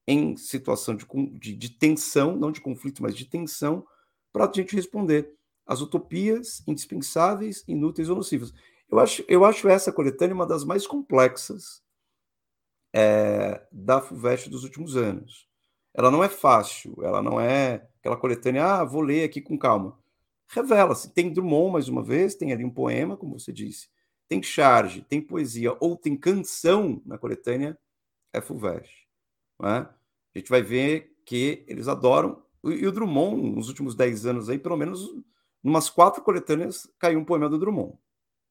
em situação de, de, de tensão, não de conflito, mas de tensão, para a gente responder às utopias indispensáveis, inúteis ou nocivas. Eu acho, eu acho essa coletânea uma das mais complexas é, da FUVEST dos últimos anos. Ela não é fácil, ela não é aquela coletânea, ah, vou ler aqui com calma revela-se. Tem Drummond, mais uma vez, tem ali um poema, como você disse, tem charge, tem poesia ou tem canção na coletânea, é Fulvestre. É? A gente vai ver que eles adoram. E o Drummond, nos últimos 10 anos aí, pelo menos umas quatro coletâneas caiu um poema do Drummond.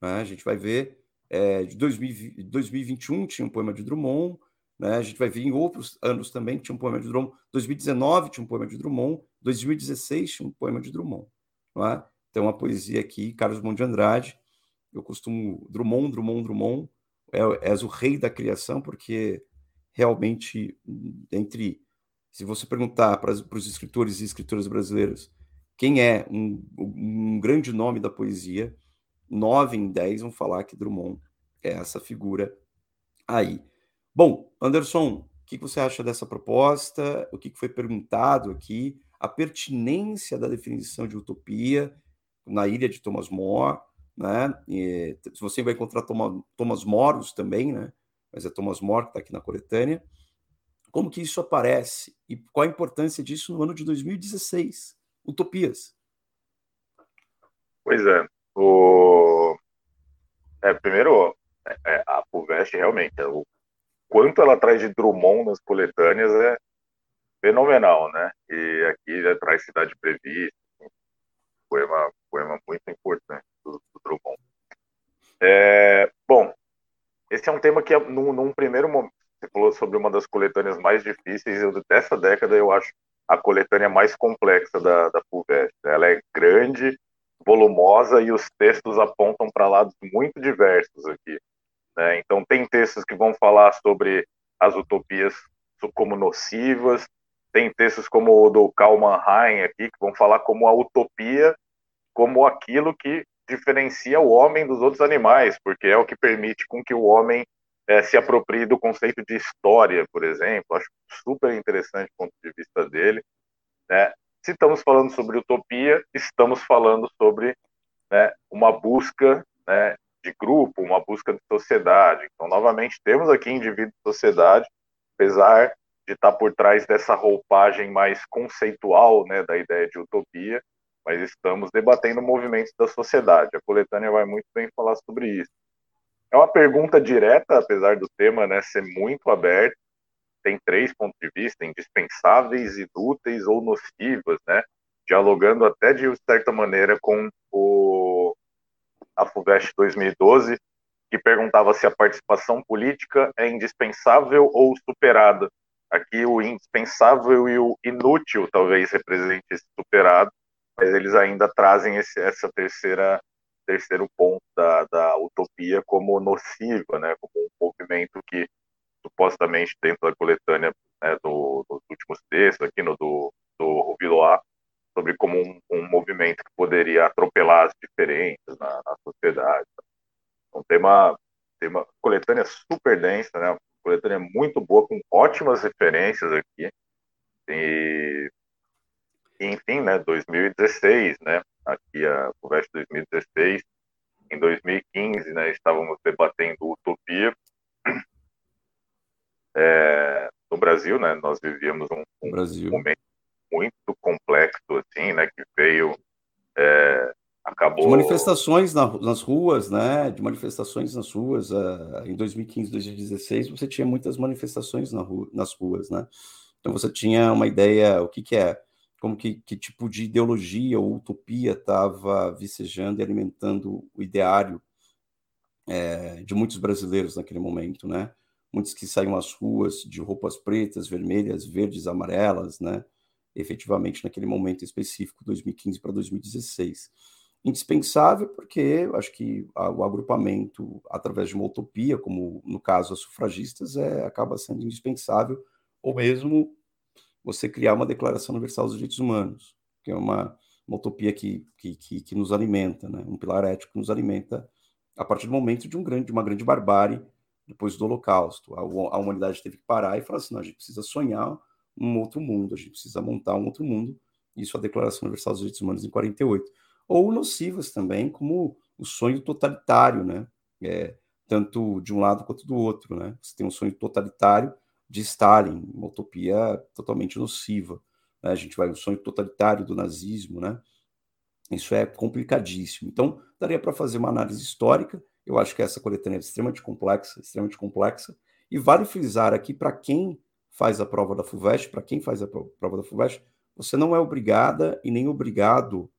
É? A gente vai ver, é, de 2020, 2021 tinha um poema de Drummond, né? a gente vai ver em outros anos também tinha um poema de Drummond, 2019 tinha um poema de Drummond, 2016 tinha um poema de Drummond não é? Tem uma poesia aqui, Carlos Drummond de Andrade. Eu costumo Drummond, Drummond, Drummond, é, és o rei da criação, porque realmente entre se você perguntar para, para os escritores e escritoras brasileiros quem é um, um grande nome da poesia, nove em dez vão falar que Drummond é essa figura aí. Bom, Anderson, o que você acha dessa proposta? O que foi perguntado aqui? a pertinência da definição de utopia na ilha de Thomas More, né? E, se você vai encontrar Thomas Moros também, né? Mas é Thomas More que está aqui na coletânea. Como que isso aparece e qual a importância disso no ano de 2016? Utopias. Pois é. O... É, primeiro, é, é, a Puvest realmente, é, o quanto ela traz de Drummond nas coletâneas é, fenomenal, né? E aqui já traz Cidade Prevista, poema, poema muito importante do, do Drummond. É, bom, esse é um tema que, num, num, primeiro momento, você falou sobre uma das coletâneas mais difíceis dessa década, eu acho a coletânea mais complexa da, da Fulvestre. Ela é grande, volumosa e os textos apontam para lados muito diversos aqui. Né? Então, tem textos que vão falar sobre as utopias como nocivas, tem textos como o do Karl Mannheim aqui, que vão falar como a utopia, como aquilo que diferencia o homem dos outros animais, porque é o que permite com que o homem é, se aproprie do conceito de história, por exemplo. Acho super interessante o ponto de vista dele. Né? Se estamos falando sobre utopia, estamos falando sobre né, uma busca né, de grupo, uma busca de sociedade. Então, novamente, temos aqui indivíduo e sociedade, apesar de estar por trás dessa roupagem mais conceitual né, da ideia de utopia, mas estamos debatendo movimentos da sociedade. A coletânea vai muito bem falar sobre isso. é uma pergunta direta, apesar do tema né, ser muito aberto. Tem três pontos de vista: indispensáveis, inúteis ou nocivas, né? Dialogando até de certa maneira com o a FUVEST 2012, que perguntava se a participação política é indispensável ou superada. Aqui o indispensável e o inútil talvez represente esse superado, mas eles ainda trazem esse, essa terceira terceiro ponto da, da utopia como nociva, né, como um movimento que supostamente dentro da coletânea né, do, dos últimos textos, aqui no do, do Rubilois, sobre como um, um, movimento que poderia atropelar as diferenças na, na sociedade. Então, tem uma coletânea super densa, né, uma coletânea muito boa, com ótimas referências aqui, e, e enfim, né, 2016, né, aqui a conversa de 2016. Em 2015, né, estávamos debatendo utopia. É, no Brasil, né, nós vivíamos um, um momento muito complexo, assim, né, que veio, é, acabou... De manifestações na, nas ruas, né, de manifestações nas ruas, uh, em 2015, 2016, você tinha muitas manifestações na rua, nas ruas, né, então você tinha uma ideia, o que que é como que, que tipo de ideologia ou utopia estava vicejando e alimentando o ideário é, de muitos brasileiros naquele momento, né? Muitos que saíam às ruas de roupas pretas, vermelhas, verdes, amarelas, né? Efetivamente naquele momento específico, 2015 para 2016. Indispensável porque acho que o agrupamento através de uma utopia, como no caso as sufragistas, é, acaba sendo indispensável, ou mesmo você criar uma Declaração Universal dos Direitos Humanos, que é uma, uma utopia que, que, que, que, nos alimenta, né? um pilar ético que nos alimenta a partir do momento de, um grande, de uma grande barbárie depois do Holocausto. A, a humanidade teve que parar e falar assim: não, a gente precisa sonhar um outro mundo, a gente precisa montar um outro mundo. Isso a Declaração Universal dos Direitos Humanos em 48. Ou nocivas também, como o sonho totalitário, né? É, tanto de um lado quanto do outro, né? Você tem um sonho totalitário de Stalin, uma utopia totalmente nociva. Né? A gente vai no sonho totalitário do nazismo, né? Isso é complicadíssimo. Então, daria para fazer uma análise histórica. Eu acho que essa coletânea é extremamente complexa, extremamente complexa. E vale frisar aqui para quem faz a prova da FUVEST, para quem faz a prova da FUVEST, você não é obrigada e nem obrigado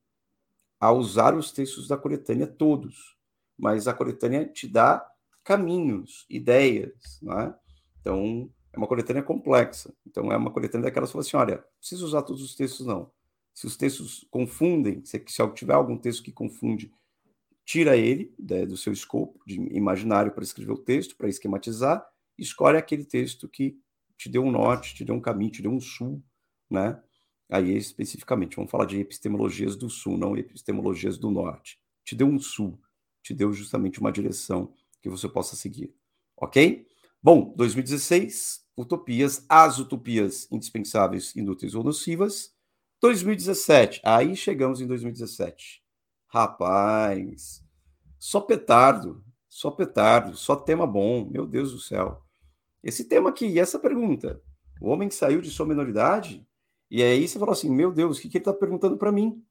a usar os textos da coletânea todos, mas a coletânea te dá caminhos, ideias, né? Então, é uma coletânea complexa. Então, é uma coletânea daquelas que fala assim: olha, não precisa usar todos os textos, não. Se os textos confundem, se, se tiver algum texto que confunde, tira ele né, do seu escopo de imaginário para escrever o texto, para esquematizar, e escolhe aquele texto que te deu um norte, te deu um caminho, te deu um sul, né? Aí especificamente, vamos falar de epistemologias do sul, não epistemologias do norte. Te deu um sul, te deu justamente uma direção que você possa seguir, ok? Bom, 2016, utopias, as utopias indispensáveis, inúteis ou nocivas. 2017, aí chegamos em 2017. Rapaz, só petardo, só petardo, só tema bom, meu Deus do céu. Esse tema aqui, e essa pergunta, o homem que saiu de sua minoridade, e aí você falou assim, meu Deus, o que, que ele está perguntando para mim?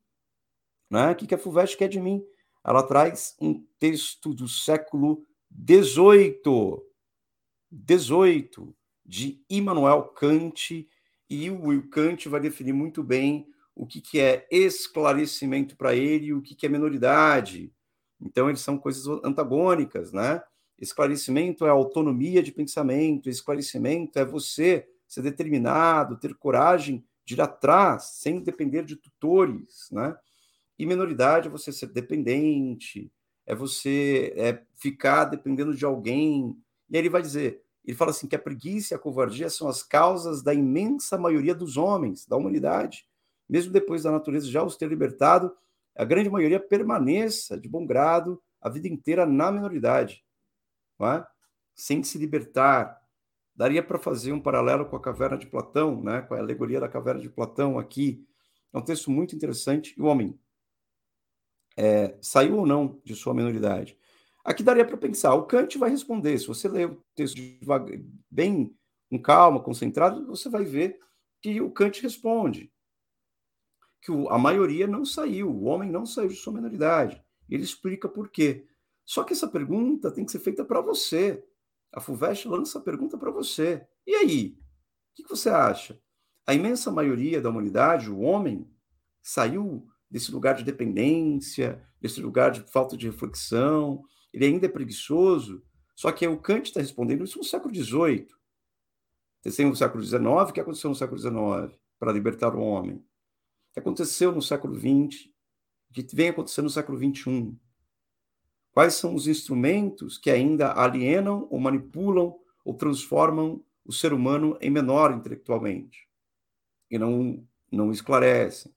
Né? O que, que a FUVEST quer de mim? Ela traz um texto do século XVIII, 18, de Immanuel Kant, e o Kant vai definir muito bem o que, que é esclarecimento para ele e o que, que é menoridade. Então, eles são coisas antagônicas, né? Esclarecimento é autonomia de pensamento, esclarecimento é você ser determinado, ter coragem de ir atrás, sem depender de tutores, né? E menoridade é você ser dependente, é você é ficar dependendo de alguém. E aí ele vai dizer: ele fala assim que a preguiça e a covardia são as causas da imensa maioria dos homens, da humanidade. Mesmo depois da natureza já os ter libertado, a grande maioria permaneça de bom grado a vida inteira na minoridade, é? sem se libertar. Daria para fazer um paralelo com a caverna de Platão, né? com a alegoria da caverna de Platão aqui. É um texto muito interessante. E o homem é, saiu ou não de sua minoridade? Aqui daria para pensar, o Kant vai responder. Se você ler o texto bem com calma, concentrado, você vai ver que o Kant responde que a maioria não saiu, o homem não saiu de sua minoridade. Ele explica por quê. Só que essa pergunta tem que ser feita para você. A FUVEST lança a pergunta para você. E aí? O que, que você acha? A imensa maioria da humanidade, o homem, saiu desse lugar de dependência, desse lugar de falta de reflexão, ele ainda é preguiçoso. Só que o Kant está respondendo isso no século XVIII. Você tem no século XIX, o que aconteceu no século XIX para libertar o homem? O que aconteceu no século XX? O que vem acontecendo no século XXI? Quais são os instrumentos que ainda alienam ou manipulam ou transformam o ser humano em menor intelectualmente? E não, não esclarecem.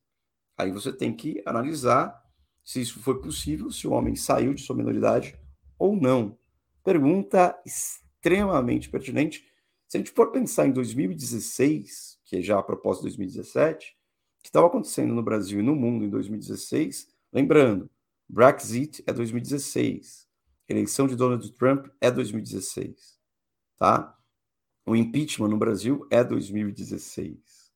Aí você tem que analisar se isso foi possível, se o homem saiu de sua minoridade ou não. Pergunta extremamente pertinente. Se a gente for pensar em 2016, que é já a propósito de 2017, o que estava acontecendo no Brasil e no mundo em 2016, lembrando, Brexit é 2016, eleição de Donald Trump é 2016, tá? O impeachment no Brasil é 2016.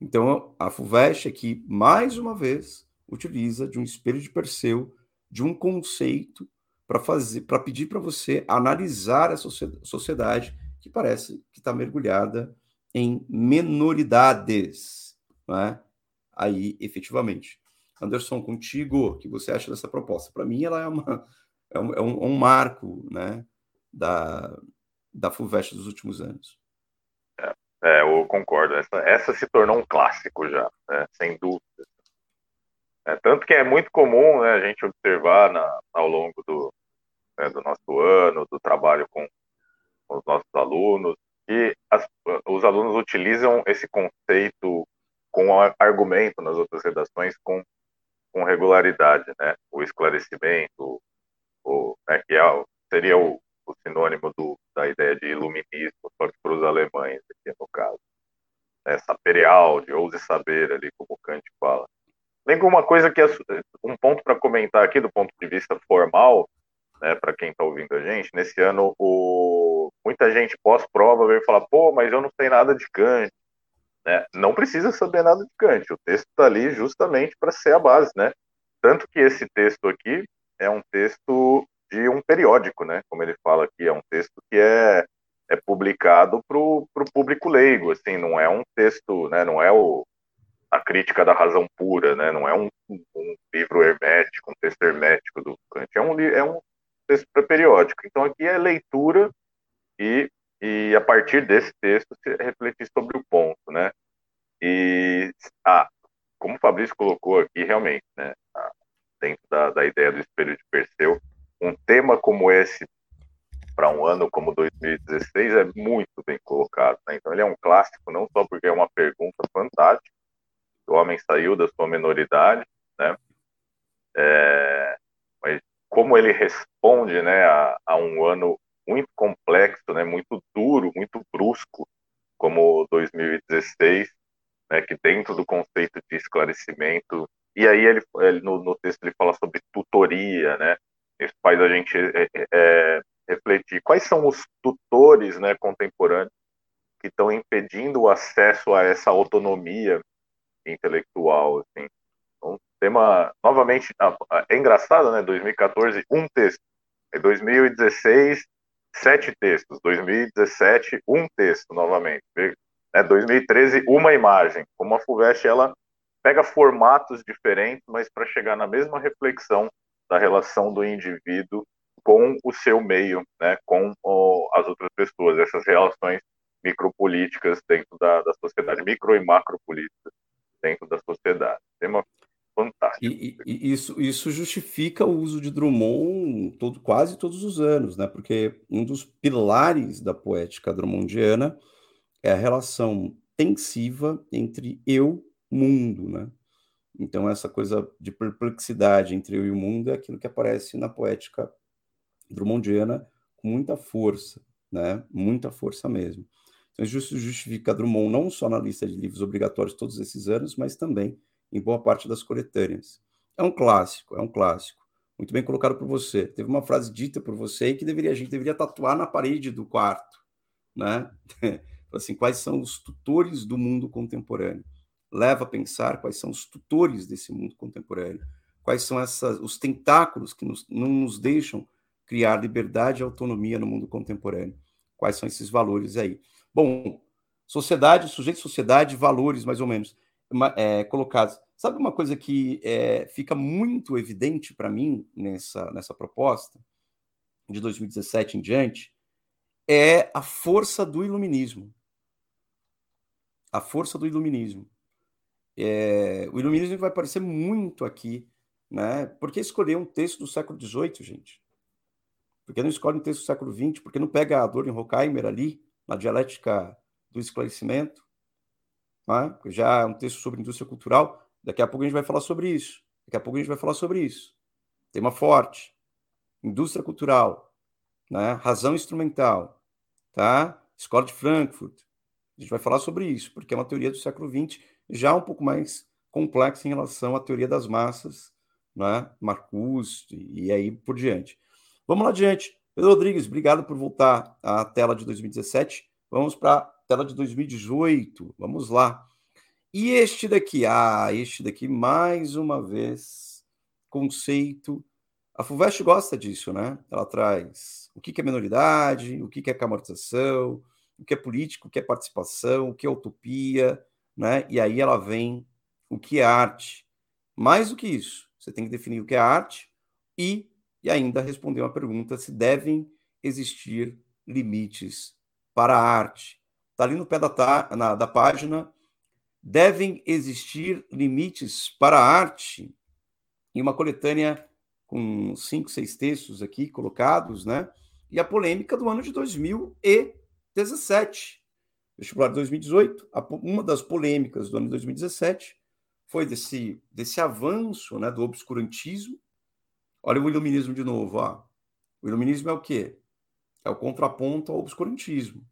Então, a FUVEST aqui, mais uma vez, utiliza de um espelho de Perseu, de um conceito para fazer, para pedir para você analisar a sociedade que parece que está mergulhada em menoridades, né? Aí, efetivamente. Anderson, contigo, o que você acha dessa proposta? Para mim, ela é, uma, é, um, é um, marco, né, da, da FUVEST dos últimos anos. É, eu concordo. Essa, essa se tornou um clássico já, né? sem dúvida. É, tanto que é muito comum né, a gente observar na, ao longo do, né, do nosso ano, do trabalho com, com os nossos alunos, que as, os alunos utilizam esse conceito com argumento nas outras redações com, com regularidade, né? O esclarecimento, o, né, que é, seria o, o sinônimo do, da ideia de iluminismo, só que para os alemães, aqui no caso. É, saperial, de ouse saber, ali, como Kant fala. Tem uma coisa que é um ponto para comentar aqui, do ponto de vista formal, né, para quem está ouvindo a gente, nesse ano, o... muita gente pós-prova veio falar, pô, mas eu não sei nada de Kant. Né? Não precisa saber nada de Kant, o texto está ali justamente para ser a base, né? Tanto que esse texto aqui é um texto de um periódico, né? Como ele fala aqui, é um texto que é, é publicado para o público leigo, assim, não é um texto, né? Não é o, a crítica da razão pura, né? Não é um, um livro hermético, um texto hermético do Kant, é um, é um texto para periódico. Então aqui é leitura e, e a partir desse texto se refletir sobre o ponto, né? E ah, como o Fabrício colocou aqui, realmente, né? Dentro da, da ideia do espelho de Perseu, um tema como esse para um ano como 2016 é muito bem colocado. Né? Então ele é um clássico não só porque é uma pergunta fantástica, o homem saiu da sua minoridade, né? É, como ele responde, né, a, a, um ano muito complexo, né, muito duro, muito brusco, como 2016, né, que dentro do conceito de esclarecimento e aí ele, ele no, no texto ele fala sobre tutoria, né? Isso faz a gente é, é, é, refletir quais são os tutores né, contemporâneos que estão impedindo o acesso a essa autonomia intelectual. Assim. Então, tema, novamente, é engraçado, né? 2014, um texto. Em 2016, sete textos. 2017, um texto, novamente. É, 2013, uma imagem. Como a FUVEST, ela pega formatos diferentes, mas para chegar na mesma reflexão da relação do indivíduo com o seu meio, né, com o, as outras pessoas, essas relações micropolíticas dentro da, da sociedade, micro e macropolíticas dentro da sociedade. Tema fantástico. E, e, isso, isso justifica o uso de Drummond todo, quase todos os anos, né? Porque um dos pilares da poética drummondiana é a relação tensiva entre eu mundo, né? Então, essa coisa de perplexidade entre eu e o mundo é aquilo que aparece na poética drummondiana com muita força, né? Muita força mesmo. Então, isso justifica Drummond não só na lista de livros obrigatórios todos esses anos, mas também em boa parte das coletâneas. É um clássico, é um clássico. Muito bem colocado por você. Teve uma frase dita por você que deveria, a gente deveria tatuar na parede do quarto, né? assim, quais são os tutores do mundo contemporâneo? leva a pensar quais são os tutores desse mundo contemporâneo, quais são essas, os tentáculos que nos, não nos deixam criar liberdade e autonomia no mundo contemporâneo. Quais são esses valores aí? Bom, sociedade, sujeito, sociedade, valores, mais ou menos, é, colocados. Sabe uma coisa que é, fica muito evidente para mim nessa, nessa proposta, de 2017 em diante, é a força do iluminismo. A força do iluminismo. É, o iluminismo vai aparecer muito aqui, né? Por que escolher um texto do século XVIII, gente? Por que não escolhe um texto do século XX? Por que não pega a Dorian Horkheimer ali, na dialética do esclarecimento? Né? Já é um texto sobre indústria cultural. Daqui a pouco a gente vai falar sobre isso. Daqui a pouco a gente vai falar sobre isso. Tema forte. Indústria cultural. Né? Razão instrumental. Tá? Escola de Frankfurt. A gente vai falar sobre isso, porque é uma teoria do século XX já um pouco mais complexa em relação à teoria das massas, né? Marcuse e aí por diante. Vamos lá adiante. Pedro Rodrigues, obrigado por voltar à tela de 2017. Vamos para tela de 2018. Vamos lá. E este daqui? Ah, este daqui, mais uma vez, conceito. A FUVEST gosta disso, né? Ela traz o que é minoridade, o que é camortização, o que é político, o que é participação, o que é utopia, né? E aí ela vem o que é arte. Mais do que isso, você tem que definir o que é arte e, e ainda responder uma pergunta se devem existir limites para a arte. Está ali no pé da, na, da página. Devem existir limites para a arte? E uma coletânea com cinco, seis textos aqui colocados, né? E a polêmica do ano de 2017 vestibular de 2018, uma das polêmicas do ano de 2017 foi desse, desse avanço né, do obscurantismo. Olha o iluminismo de novo. Ó. O iluminismo é o quê? É o contraponto ao obscurantismo,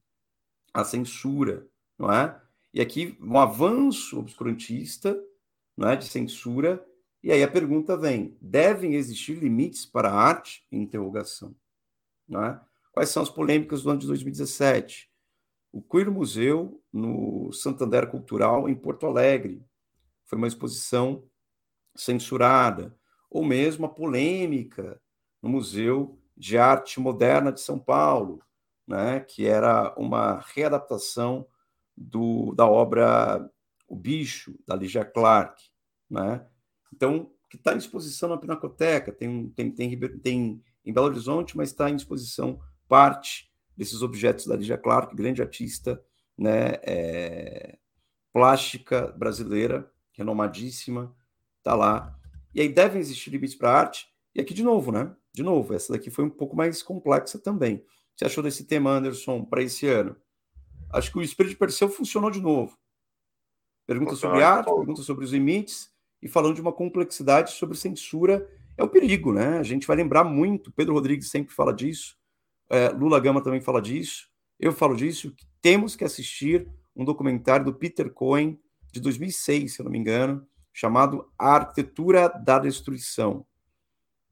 a censura, não é? E aqui um avanço obscurantista, não é, de censura. E aí a pergunta vem: devem existir limites para a arte? Interrogação. Não é? Quais são as polêmicas do ano de 2017? o Queer Museu no Santander Cultural em Porto Alegre. Foi uma exposição censurada, ou mesmo a polêmica no Museu de Arte Moderna de São Paulo, né, que era uma readaptação do, da obra O Bicho, da Ligia Clark. Né? Então, que está em exposição na Pinacoteca, tem, tem, tem, tem em Belo Horizonte, mas está em exposição parte desses objetos da Lígia Clark, grande artista, né, é, plástica brasileira, renomadíssima, tá lá. E aí devem existir limites para a arte. E aqui de novo, né? De novo, essa daqui foi um pouco mais complexa também. Você achou desse tema, Anderson, para esse ano? Acho que o Espírito de Perseu funcionou de novo. Pergunta sobre arte, pergunta sobre os limites e falando de uma complexidade sobre censura. É o perigo, né? A gente vai lembrar muito. Pedro Rodrigues sempre fala disso é, Lula Gama também fala disso, eu falo disso, que temos que assistir um documentário do Peter Cohen, de 2006, se eu não me engano, chamado A Arquitetura da Destruição.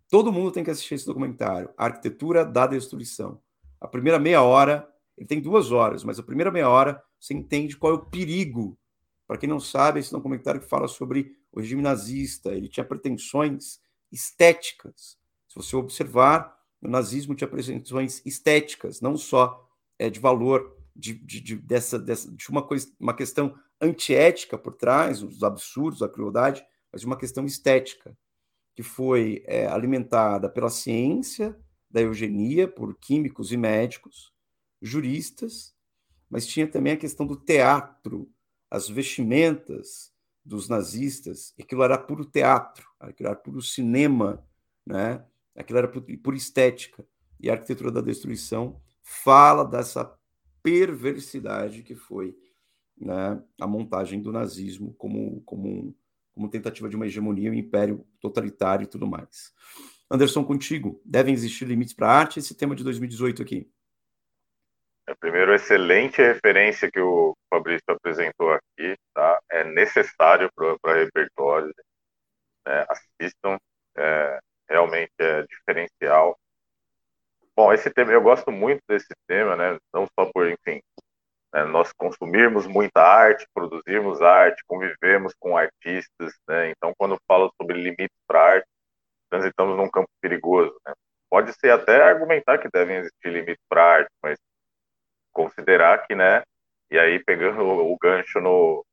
Todo mundo tem que assistir esse documentário, A Arquitetura da Destruição. A primeira meia hora, ele tem duas horas, mas a primeira meia hora você entende qual é o perigo. Para quem não sabe, esse documentário que fala sobre o regime nazista, ele tinha pretensões estéticas. Se você observar, o nazismo tinha pretensões estéticas, não só é, de valor, de, de, de, dessa, dessa, de uma, coisa, uma questão antiética por trás, os absurdos, a crueldade, mas de uma questão estética, que foi é, alimentada pela ciência da eugenia, por químicos e médicos, juristas, mas tinha também a questão do teatro, as vestimentas dos nazistas, aquilo era puro teatro, aquilo era puro cinema, né? aquilo era por estética. E a arquitetura da destruição fala dessa perversidade que foi né, a montagem do nazismo como, como, como tentativa de uma hegemonia, um império totalitário e tudo mais. Anderson, contigo, devem existir limites para a arte? Esse tema de 2018 aqui. É, primeiro, excelente referência que o Fabrício apresentou aqui, tá? É necessário para repertório. Né? Assistam. É, realmente é diferencial. Bom, esse tema, eu gosto muito desse tema, né? Não só por, enfim, né, nós consumirmos muita arte, produzirmos arte, convivemos com artistas, né? Então, quando falo sobre limites para arte, transitamos num campo perigoso, né? pode-se até argumentar que devem existir limites para arte, mas considerar que, né, e aí pegando o, gancho no,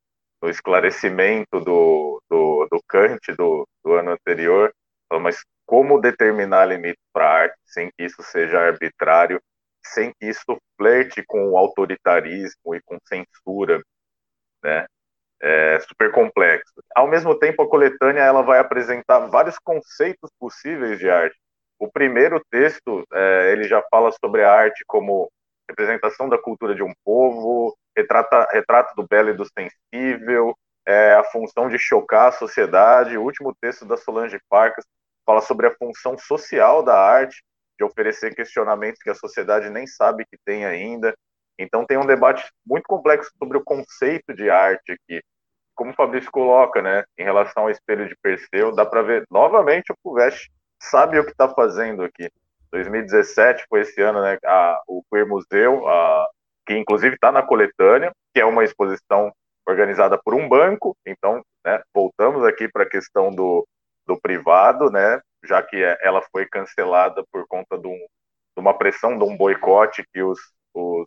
no esclarecimento do, do, do Kant do, do ano anterior, mas como determinar limites para arte sem que isso seja arbitrário, sem que isso flerte com o autoritarismo e com censura, né? É super complexo. Ao mesmo tempo, a coletânea ela vai apresentar vários conceitos possíveis de arte. O primeiro texto é, ele já fala sobre a arte como representação da cultura de um povo, retrata, retrato do belo e do sensível, é, a função de chocar a sociedade. O último texto da Solange Farcas fala sobre a função social da arte, de oferecer questionamentos que a sociedade nem sabe que tem ainda. Então tem um debate muito complexo sobre o conceito de arte aqui. Como o Fabrício coloca, né, em relação ao espelho de Perseu, dá para ver novamente o Puvest sabe o que está fazendo aqui. 2017 foi esse ano, né, a, o Queer Museu, a, que inclusive está na coletânea, que é uma exposição organizada por um banco. Então, né, voltamos aqui para a questão do, do privado, né, já que é, ela foi cancelada por conta de, um, de uma pressão, de um boicote que os, os,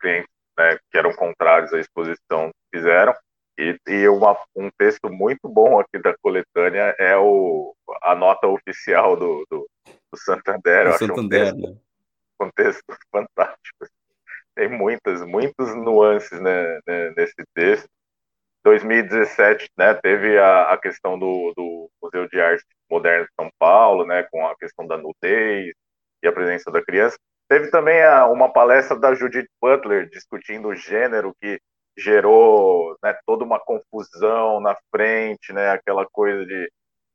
clientes né, que eram contrários à exposição fizeram. E, e uma, um texto muito bom aqui da coletânea é o, a nota oficial do, do, do Santander. Eu Santander, um texto, né? um texto fantástico. Tem muitas, muitas nuances né, né, nesse texto. 2017, né, teve a, a questão do, do, Museu de Arte Moderna de São Paulo, né, com a questão da nudez e a presença da criança. Teve também a, uma palestra da Judith Butler discutindo o gênero que gerou né, toda uma confusão na frente, né, aquela coisa de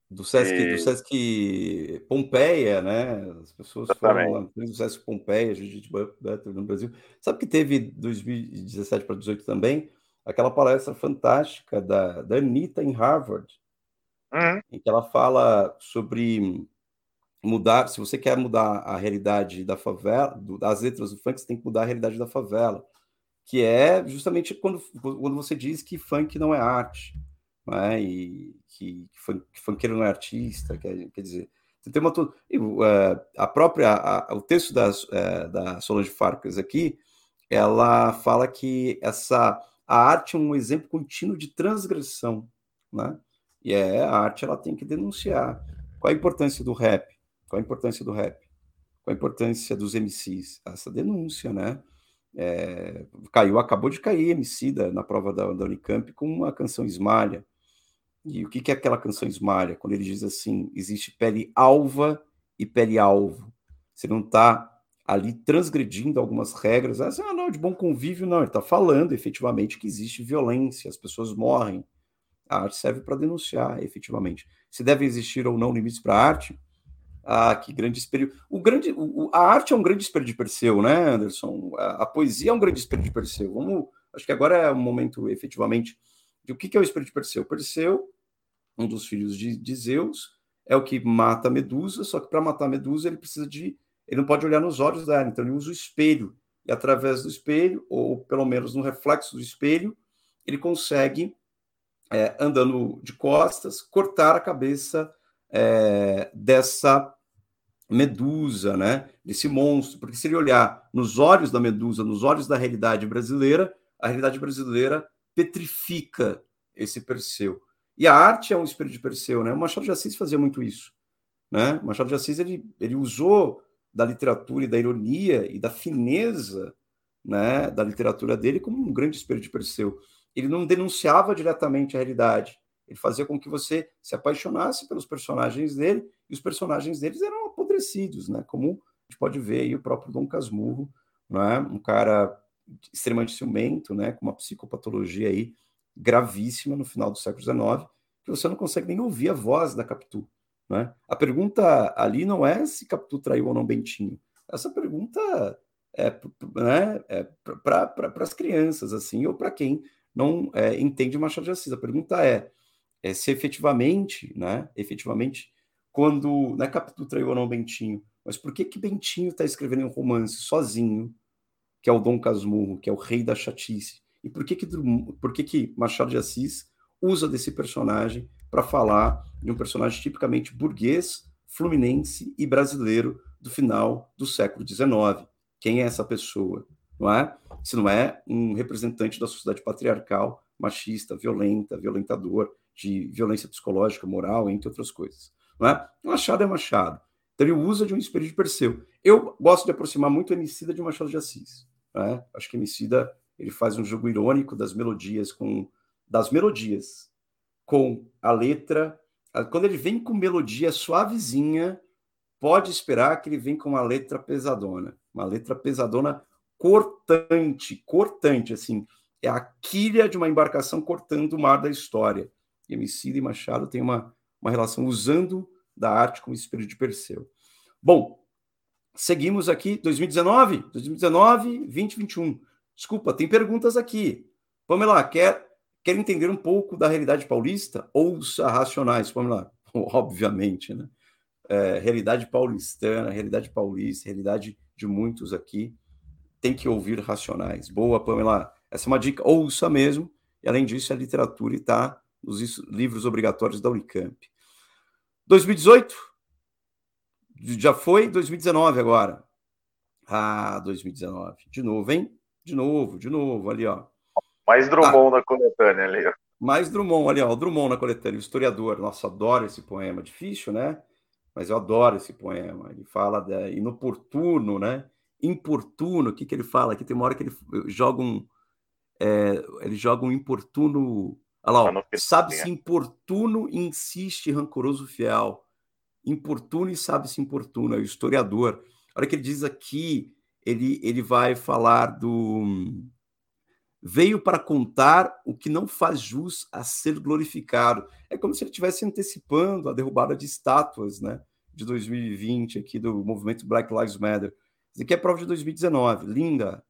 do Sesc, e... do Sesc Pompeia, né? As pessoas Exatamente. foram lá do Sesc Pompeia, Judith Butler no Brasil. Sabe que teve 2017 para 2018 também aquela palestra fantástica da, da Anitta em Harvard, uhum. em que ela fala sobre mudar, se você quer mudar a realidade da favela, das letras do funk, você tem que mudar a realidade da favela, que é justamente quando, quando você diz que funk não é arte, não é? e que, que, funk, que funkeiro não é artista, quer, quer dizer, tem uma uh, a própria a, o texto das, uh, da Solange Farcas aqui, ela fala que essa a arte é um exemplo contínuo de transgressão, né? E é, a arte ela tem que denunciar. Qual a importância do rap? Qual a importância do rap? Qual a importância dos MCs? Essa denúncia, né? É, caiu, acabou de cair MC da, na prova da, da Unicamp com uma canção Esmalha. E o que, que é aquela canção Esmalha? Quando ele diz assim: existe pele alva e pele alvo. Você não está ali transgredindo algumas regras. Assim, ah, não, de bom convívio, não. Ele está falando efetivamente que existe violência, as pessoas morrem. A arte serve para denunciar, efetivamente. Se deve existir ou não limites para a arte, ah, que grande espelho. O grande, o, a arte é um grande espelho de Perseu, né, Anderson? A, a, poesia é um grande espelho de Perseu. Vamos, acho que agora é o momento, efetivamente, de o que, é o espelho de Perseu. Perseu, um dos filhos de, de Zeus, é o que mata a Medusa, só que para matar a Medusa ele precisa de ele não pode olhar nos olhos dela, então ele usa o espelho. E através do espelho, ou pelo menos no reflexo do espelho, ele consegue, é, andando de costas, cortar a cabeça é, dessa medusa, né? Desse monstro. Porque se ele olhar nos olhos da medusa, nos olhos da realidade brasileira, a realidade brasileira petrifica esse Perseu. E a arte é um espelho de Perseu, né? O Machado de Assis fazia muito isso, né? O Machado de Assis ele, ele usou da literatura e da ironia e da fineza né, da literatura dele como um grande espelho de Perseu. Ele não denunciava diretamente a realidade, ele fazia com que você se apaixonasse pelos personagens dele, e os personagens deles eram apodrecidos, né, como a gente pode ver aí o próprio Dom Casmurro, né, um cara extremamente ciumento, né, com uma psicopatologia aí gravíssima no final do século XIX, que você não consegue nem ouvir a voz da Capitu. Né? A pergunta ali não é se Capitu traiu ou não Bentinho. Essa pergunta é, né, é para pra, as crianças, assim, ou para quem não é, entende Machado de Assis. A pergunta é, é se efetivamente, né, efetivamente, quando né, Capitu traiu ou não Bentinho, mas por que que Bentinho está escrevendo um romance sozinho, que é o Dom Casmurro, que é o rei da chatice? E por que que, por que, que Machado de Assis usa desse personagem para falar de um personagem tipicamente burguês, fluminense e brasileiro do final do século XIX. Quem é essa pessoa? Não é? Se não é um representante da sociedade patriarcal, machista, violenta, violentador, de violência psicológica, moral, entre outras coisas. É? Machado é Machado. Então ele usa de um espírito de Perseu. Eu gosto de aproximar muito Emicida de Machado de Assis. Né? Acho que Emicida ele faz um jogo irônico das melodias com das melodias com a letra. Quando ele vem com melodia suavezinha, pode esperar que ele vem com uma letra pesadona, uma letra pesadona cortante, cortante, assim, é a quilha de uma embarcação cortando o mar da história. E Emicida e Machado têm uma, uma relação usando da arte como espírito de Perseu. Bom, seguimos aqui, 2019, 2019, 2021. Desculpa, tem perguntas aqui. Pamela, quer, quer entender um pouco da realidade paulista? Ouça Racionais, Pamela. Obviamente, né? É, realidade paulistana, realidade paulista, realidade de muitos aqui. Tem que ouvir Racionais. Boa, Pamela. Essa é uma dica, ouça mesmo. E além disso, a literatura está nos livros obrigatórios da Unicamp. 2018? Já foi 2019 agora. Ah, 2019. De novo, hein? De novo, de novo, ali, ó. Mais Drummond ah, na coletânea ali, ó. Mais Drummond ali, ó. Drummond na coletânea, o historiador. Nossa, adoro esse poema. Difícil, né? Mas eu adoro esse poema. Ele fala da inoportuno, né? Importuno, o que, que ele fala? Aqui tem uma hora que ele joga um. É, ele joga um importuno. Olha lá. Sabe-se importuno, insiste, rancoroso, fiel. Importuno e sabe-se importuno, é o historiador. A hora que ele diz aqui ele, ele vai falar do. Veio para contar o que não faz jus a ser glorificado. É como se ele estivesse antecipando a derrubada de estátuas né, de 2020, aqui do movimento Black Lives Matter. Isso aqui é prova de 2019. Linda,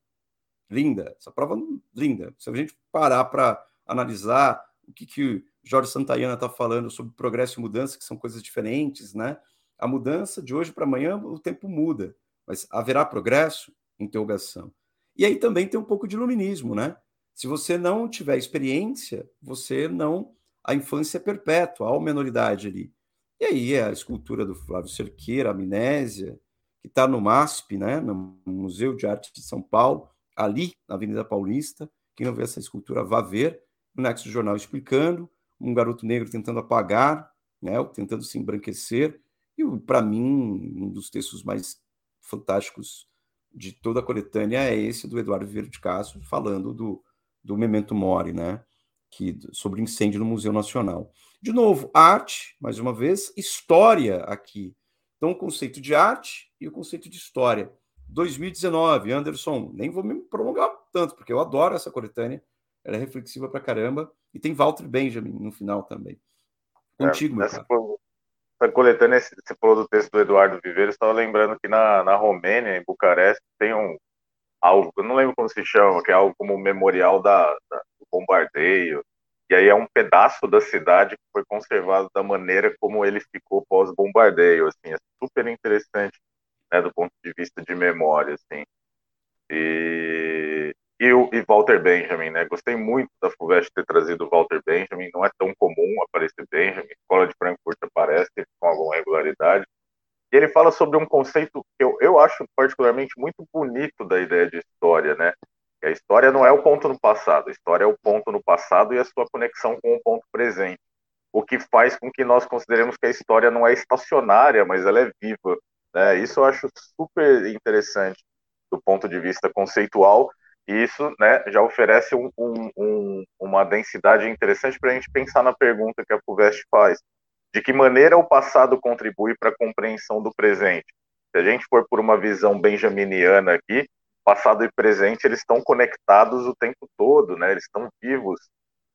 linda. Essa prova linda. Se a gente parar para analisar o que, que Jorge Santayana está falando sobre progresso e mudança, que são coisas diferentes, né? A mudança de hoje para amanhã, o tempo muda. Mas haverá progresso? Interrogação. E aí também tem um pouco de iluminismo, né? Se você não tiver experiência, você não. A infância é perpétua, há uma menoridade ali. E aí é a escultura do Flávio Cerqueira, a Amnésia, que está no MASP, né? no Museu de Arte de São Paulo, ali na Avenida Paulista. Quem não vê essa escultura, vá ver. O Nexo Jornal explicando, um garoto negro tentando apagar, né? tentando se embranquecer. E, para mim, um dos textos mais fantásticos de toda a coletânea é esse do Eduardo Vieira de Castro, falando do, do Memento Mori, né? Que, sobre incêndio no Museu Nacional. De novo, arte, mais uma vez, história aqui. Então, o conceito de arte e o conceito de história. 2019, Anderson, nem vou me prolongar tanto, porque eu adoro essa coletânea, ela é reflexiva pra caramba, e tem Walter Benjamin no final também. Contigo, é, meu cara essa coletânea, você falou do texto do Eduardo Viveiro, estava lembrando que na, na Romênia, em Bucareste, tem um algo, eu não lembro como se chama, que é algo como o memorial da, da, do bombardeio. E aí é um pedaço da cidade que foi conservado da maneira como ele ficou pós-bombardeio, assim, é super interessante, né, do ponto de vista de memória, assim. E e, e Walter Benjamin, né? Gostei muito da FUVEST ter trazido o Walter Benjamin, não é tão comum aparecer Benjamin, a Escola de Frankfurt aparece com alguma regularidade. E ele fala sobre um conceito que eu, eu acho particularmente muito bonito da ideia de história, né? Que a história não é o ponto no passado, a história é o ponto no passado e a sua conexão com o ponto presente. O que faz com que nós consideremos que a história não é estacionária, mas ela é viva. Né? Isso eu acho super interessante do ponto de vista conceitual isso né, já oferece um, um, uma densidade interessante para a gente pensar na pergunta que a FUVEST faz. De que maneira o passado contribui para a compreensão do presente? Se a gente for por uma visão benjaminiana aqui, passado e presente eles estão conectados o tempo todo, né? eles estão vivos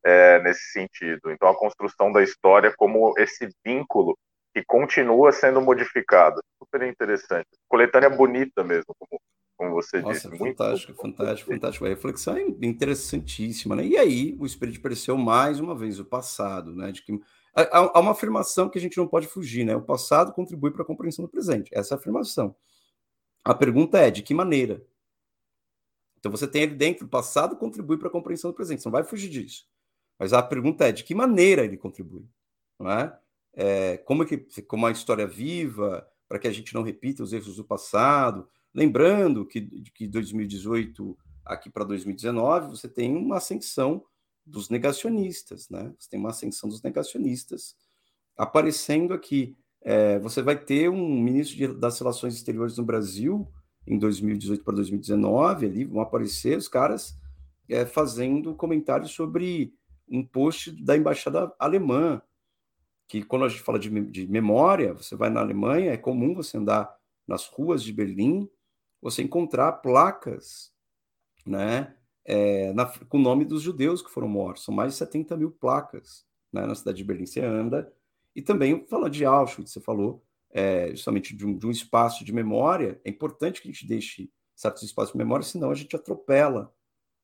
é, nesse sentido. Então, a construção da história como esse vínculo que continua sendo modificado. Super interessante. Coletânea bonita mesmo, como como você Nossa, disse. Fantástico, muito... fantástico, fantástico. A reflexão é interessantíssima, né? E aí o Espírito apareceu mais uma vez o passado, né? De que há uma afirmação que a gente não pode fugir, né? O passado contribui para a compreensão do presente. Essa é a afirmação. A pergunta é de que maneira? Então você tem ali dentro o passado contribui para a compreensão do presente. Você não vai fugir disso. Mas a pergunta é de que maneira ele contribui, não é? é, como é que como uma história viva, para que a gente não repita os erros do passado. Lembrando que que 2018 aqui para 2019 você tem uma ascensão dos negacionistas, né? Você tem uma ascensão dos negacionistas aparecendo aqui. É, você vai ter um ministro de, das Relações Exteriores no Brasil em 2018 para 2019, ali vão aparecer os caras é, fazendo comentários sobre um post da embaixada alemã, que quando a gente fala de, de memória, você vai na Alemanha, é comum você andar nas ruas de Berlim, você encontrar placas, né, é, na, com o nome dos judeus que foram mortos. São mais de 70 mil placas né, na cidade de Berlim. Você anda. E também falando de Auschwitz, você falou é, justamente de um, de um, espaço de memória. É importante que a gente deixe certos espaços de memória, senão a gente atropela.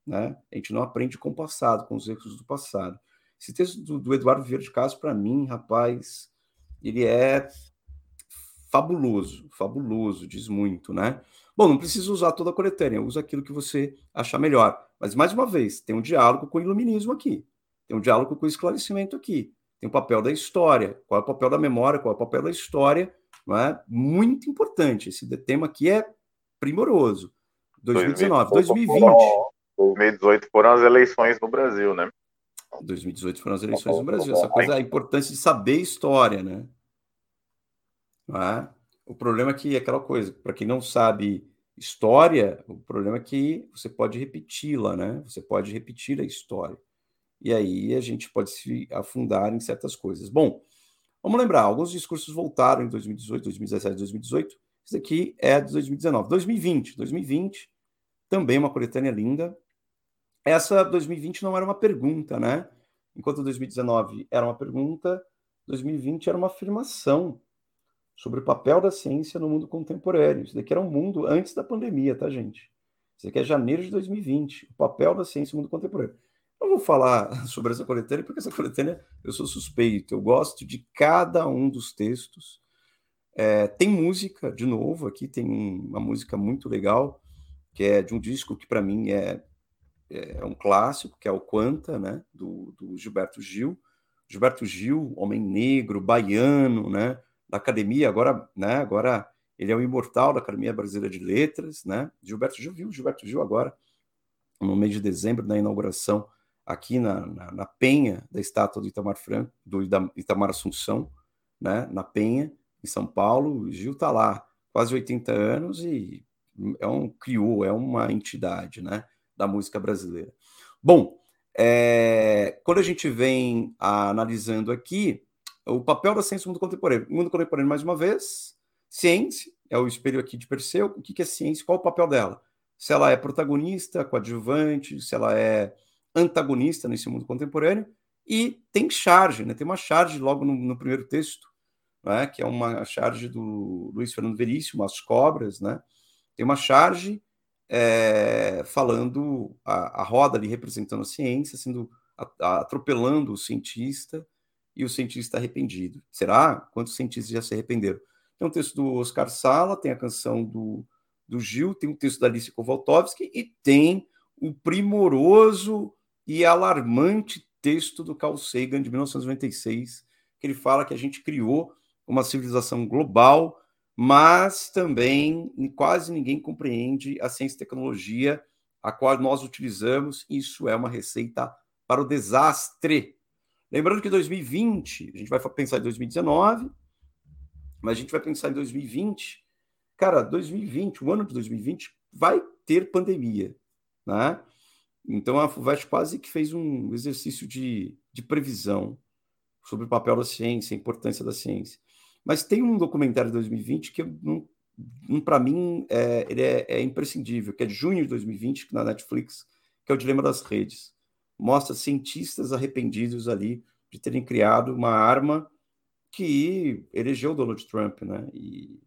Né? A gente não aprende com o passado, com os erros do passado. Esse texto do, do Eduardo Vieira de Castro, para mim, rapaz, ele é fabuloso, fabuloso, diz muito, né? Bom, não precisa usar toda a coletânea, usa aquilo que você achar melhor. Mas, mais uma vez, tem um diálogo com o iluminismo aqui, tem um diálogo com o esclarecimento aqui, tem o papel da história, qual é o papel da memória, qual é o papel da história, não é? Muito importante. Esse tema aqui é primoroso. 2019, 2020. 2018 foram as eleições no Brasil, né? 2018 foram as eleições no Brasil. Essa coisa, a importância de saber história, né? Não é? O problema é que é aquela coisa, para quem não sabe história, o problema é que você pode repeti-la, né? Você pode repetir a história. E aí a gente pode se afundar em certas coisas. Bom, vamos lembrar, alguns discursos voltaram em 2018, 2017, 2018. Isso aqui é de 2019. 2020, 2020, também uma coletânea linda. Essa 2020 não era uma pergunta, né? Enquanto 2019 era uma pergunta, 2020 era uma afirmação sobre o papel da ciência no mundo contemporâneo. Isso daqui era um mundo antes da pandemia, tá, gente? Isso aqui é janeiro de 2020, o papel da ciência no mundo contemporâneo. Eu vou falar sobre essa coletânea, porque essa coletânea eu sou suspeito, eu gosto de cada um dos textos. É, tem música, de novo, aqui tem uma música muito legal, que é de um disco que para mim é, é um clássico, que é o Quanta, né, do, do Gilberto Gil. Gilberto Gil, homem negro, baiano, né, da academia, agora, né, agora ele é o imortal da Academia Brasileira de Letras, né? Gilberto Gil viu, Gilberto Gil agora, no mês de dezembro, na inauguração aqui na, na, na Penha da estátua do Itamar Franco, do Itamar Assunção, né, na Penha, em São Paulo. O Gil está lá, quase 80 anos e é um criou, é uma entidade, né, da música brasileira. Bom, é, quando a gente vem analisando aqui, o papel da ciência no mundo contemporâneo. No mundo contemporâneo, mais uma vez, ciência é o espelho aqui de Perseu. O que é ciência? Qual o papel dela? Se ela é protagonista, coadjuvante, se ela é antagonista nesse mundo contemporâneo. E tem charge, né? tem uma charge logo no, no primeiro texto, né? que é uma charge do Luiz Fernando Veríssimo, As Cobras. Né? Tem uma charge é, falando a, a roda ali representando a ciência, sendo atropelando o cientista e o cientista arrependido. Será? Quantos cientistas já se arrependeram? Tem um texto do Oscar Sala, tem a canção do, do Gil, tem um texto da Alice Kovaltovsky e tem o primoroso e alarmante texto do Carl Sagan de 1996, que ele fala que a gente criou uma civilização global, mas também quase ninguém compreende a ciência e tecnologia a qual nós utilizamos. Isso é uma receita para o desastre. Lembrando que 2020, a gente vai pensar em 2019, mas a gente vai pensar em 2020. Cara, 2020, o ano de 2020 vai ter pandemia, né? Então a FUVEST quase que fez um exercício de, de previsão sobre o papel da ciência, a importância da ciência. Mas tem um documentário de 2020 que, para mim, é, ele é, é, imprescindível, que é de junho de 2020, na Netflix, que é o Dilema das Redes mostra cientistas arrependidos ali de terem criado uma arma que elegeu Donald Trump, né? E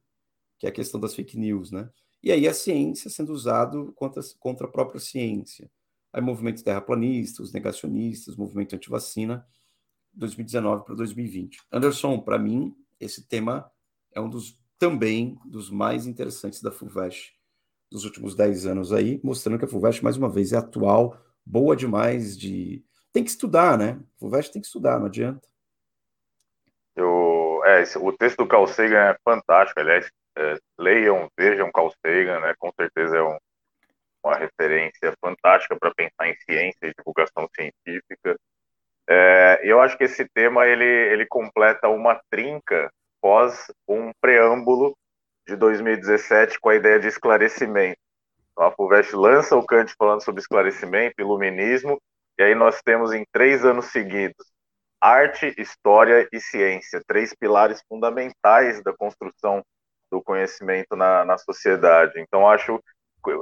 que é a questão das fake news, né? E aí a ciência sendo usado contra, contra a própria ciência. Aí movimento terraplanista, os negacionistas, movimento antivacina, 2019 para 2020. Anderson, para mim, esse tema é um dos também dos mais interessantes da FUVEST dos últimos 10 anos aí, mostrando que a FUVEST, mais uma vez, é atual, boa demais de. Tem que estudar, né? O Veste tem que estudar, não adianta. Eu é, o texto do Carl Sagan é fantástico, aliás, é, leiam, vejam Carl Sagan, né, com certeza é um, uma referência fantástica para pensar em ciência e divulgação científica. É, eu acho que esse tema ele, ele completa uma trinca pós um preâmbulo de 2017 com a ideia de esclarecimento. A FUVEST lança o Kant falando sobre esclarecimento, iluminismo, e aí nós temos em três anos seguidos arte, história e ciência, três pilares fundamentais da construção do conhecimento na, na sociedade. Então, acho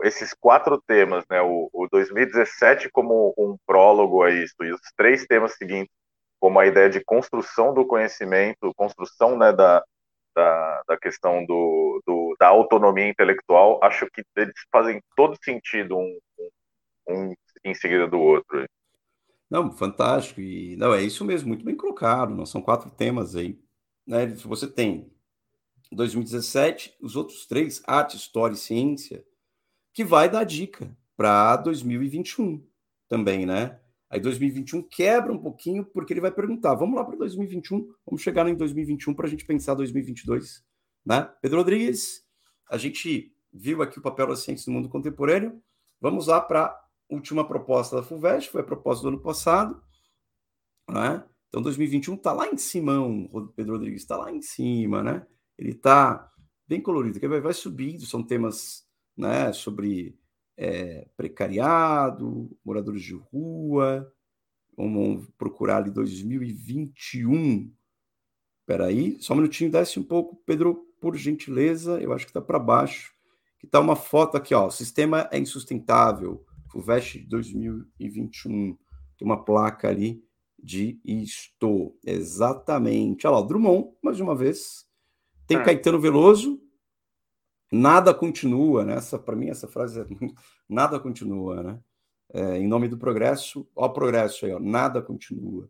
esses quatro temas, né, o, o 2017 como um prólogo a isso, e os três temas seguintes como a ideia de construção do conhecimento, construção né, da, da, da questão do, do, da autonomia intelectual, acho que eles fazem todo sentido um, um, em seguida do outro. Não, fantástico. E não, é isso mesmo, muito bem colocado. Não são quatro temas aí. Né? Você tem 2017, os outros três, arte, história e ciência, que vai dar dica para 2021 também, né? Aí 2021 quebra um pouquinho, porque ele vai perguntar: vamos lá para 2021, vamos chegar em 2021 para a gente pensar 2022, né? Pedro Rodrigues, a gente viu aqui o papel da ciência no mundo contemporâneo. Vamos lá para a última proposta da FUVEST, foi a proposta do ano passado, né? Então 2021 está lá em cima, Pedro Rodrigues está lá em cima, né? Ele está bem colorido, que vai, vai subindo, são temas né, sobre é, precariado, moradores de rua. Vamos procurar ali 2021. Espera aí, só um minutinho, desce um pouco, Pedro, por gentileza. Eu acho que está para baixo. Que está uma foto aqui, ó. O sistema é insustentável. FUVEST 2021. Tem uma placa ali de isto. Exatamente. Olha lá, Drummond, mais uma vez. Tem é. Caetano Veloso, nada continua, né? Para mim, essa frase é nada continua, né? É, em nome do progresso, ó, progresso aí, ó, nada continua.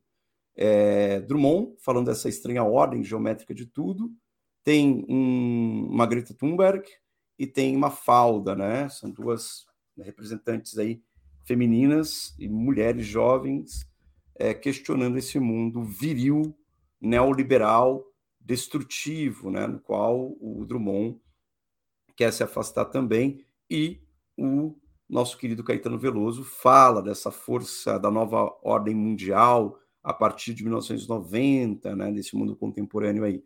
É, Drummond, falando dessa estranha ordem geométrica de tudo, tem um, uma Greta Thunberg e tem uma Falda, né? São duas representantes aí femininas e mulheres jovens é, questionando esse mundo viril, neoliberal, destrutivo, né? No qual o Drummond quer se afastar também, e o nosso querido Caetano Veloso fala dessa força da nova ordem mundial a partir de 1990, né, desse mundo contemporâneo aí.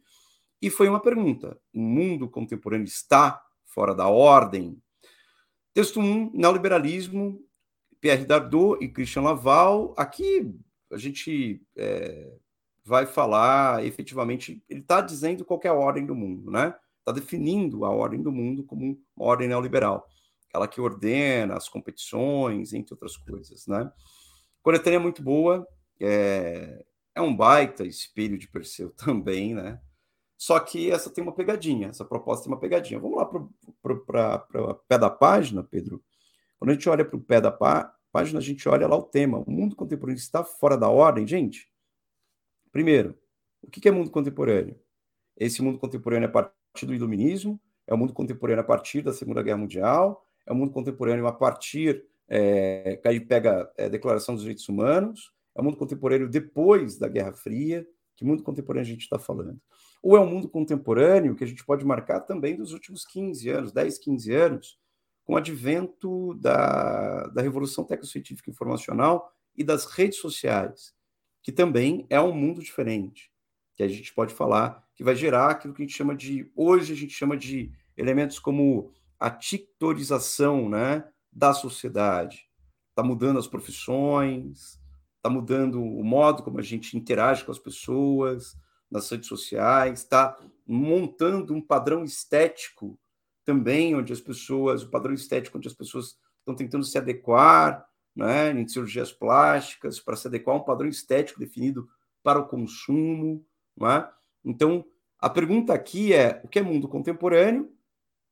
E foi uma pergunta: o mundo contemporâneo está fora da ordem? Texto 1, neoliberalismo, Pierre Dardot e Christian Laval. Aqui a gente é, vai falar efetivamente, ele está dizendo qual é a ordem do mundo, né? está definindo a ordem do mundo como uma ordem neoliberal, aquela que ordena as competições, entre outras coisas, né? Coletânea é muito boa, é, é um baita espelho de Perseu também, né? Só que essa tem uma pegadinha, essa proposta tem uma pegadinha. Vamos lá para o pé da página, Pedro. Quando a gente olha para o pé da pá, página, a gente olha lá o tema. O mundo contemporâneo está fora da ordem, gente? Primeiro, o que é mundo contemporâneo? Esse mundo contemporâneo é parte partir do iluminismo, é o mundo contemporâneo a partir da Segunda Guerra Mundial, é o mundo contemporâneo a partir, é, que aí pega é, a Declaração dos Direitos Humanos, é o mundo contemporâneo depois da Guerra Fria, que mundo contemporâneo a gente está falando? Ou é um mundo contemporâneo que a gente pode marcar também dos últimos 15 anos, 10, 15 anos, com o advento da, da revolução tecnocientífica informacional e das redes sociais, que também é um mundo diferente, que a gente pode falar que vai gerar aquilo que a gente chama de, hoje a gente chama de elementos como a titorização né, da sociedade. Está mudando as profissões, está mudando o modo como a gente interage com as pessoas nas redes sociais, está montando um padrão estético também, onde as pessoas, o padrão estético onde as pessoas estão tentando se adequar, né, em cirurgias plásticas, para se adequar a um padrão estético definido para o consumo, né? Então, a pergunta aqui é: o que é mundo contemporâneo?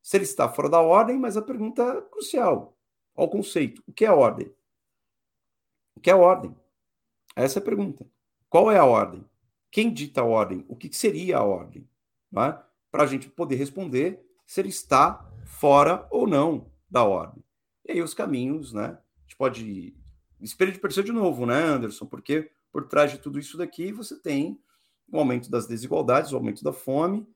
Se ele está fora da ordem, mas a pergunta crucial ao conceito: o que é ordem? O que é ordem? Essa é a pergunta. Qual é a ordem? Quem dita a ordem? O que seria a ordem? É? Para a gente poder responder se ele está fora ou não da ordem. E aí os caminhos, né? A gente pode. Espelho de perceber de novo, né, Anderson? Porque por trás de tudo isso daqui você tem o aumento das desigualdades, o aumento da fome,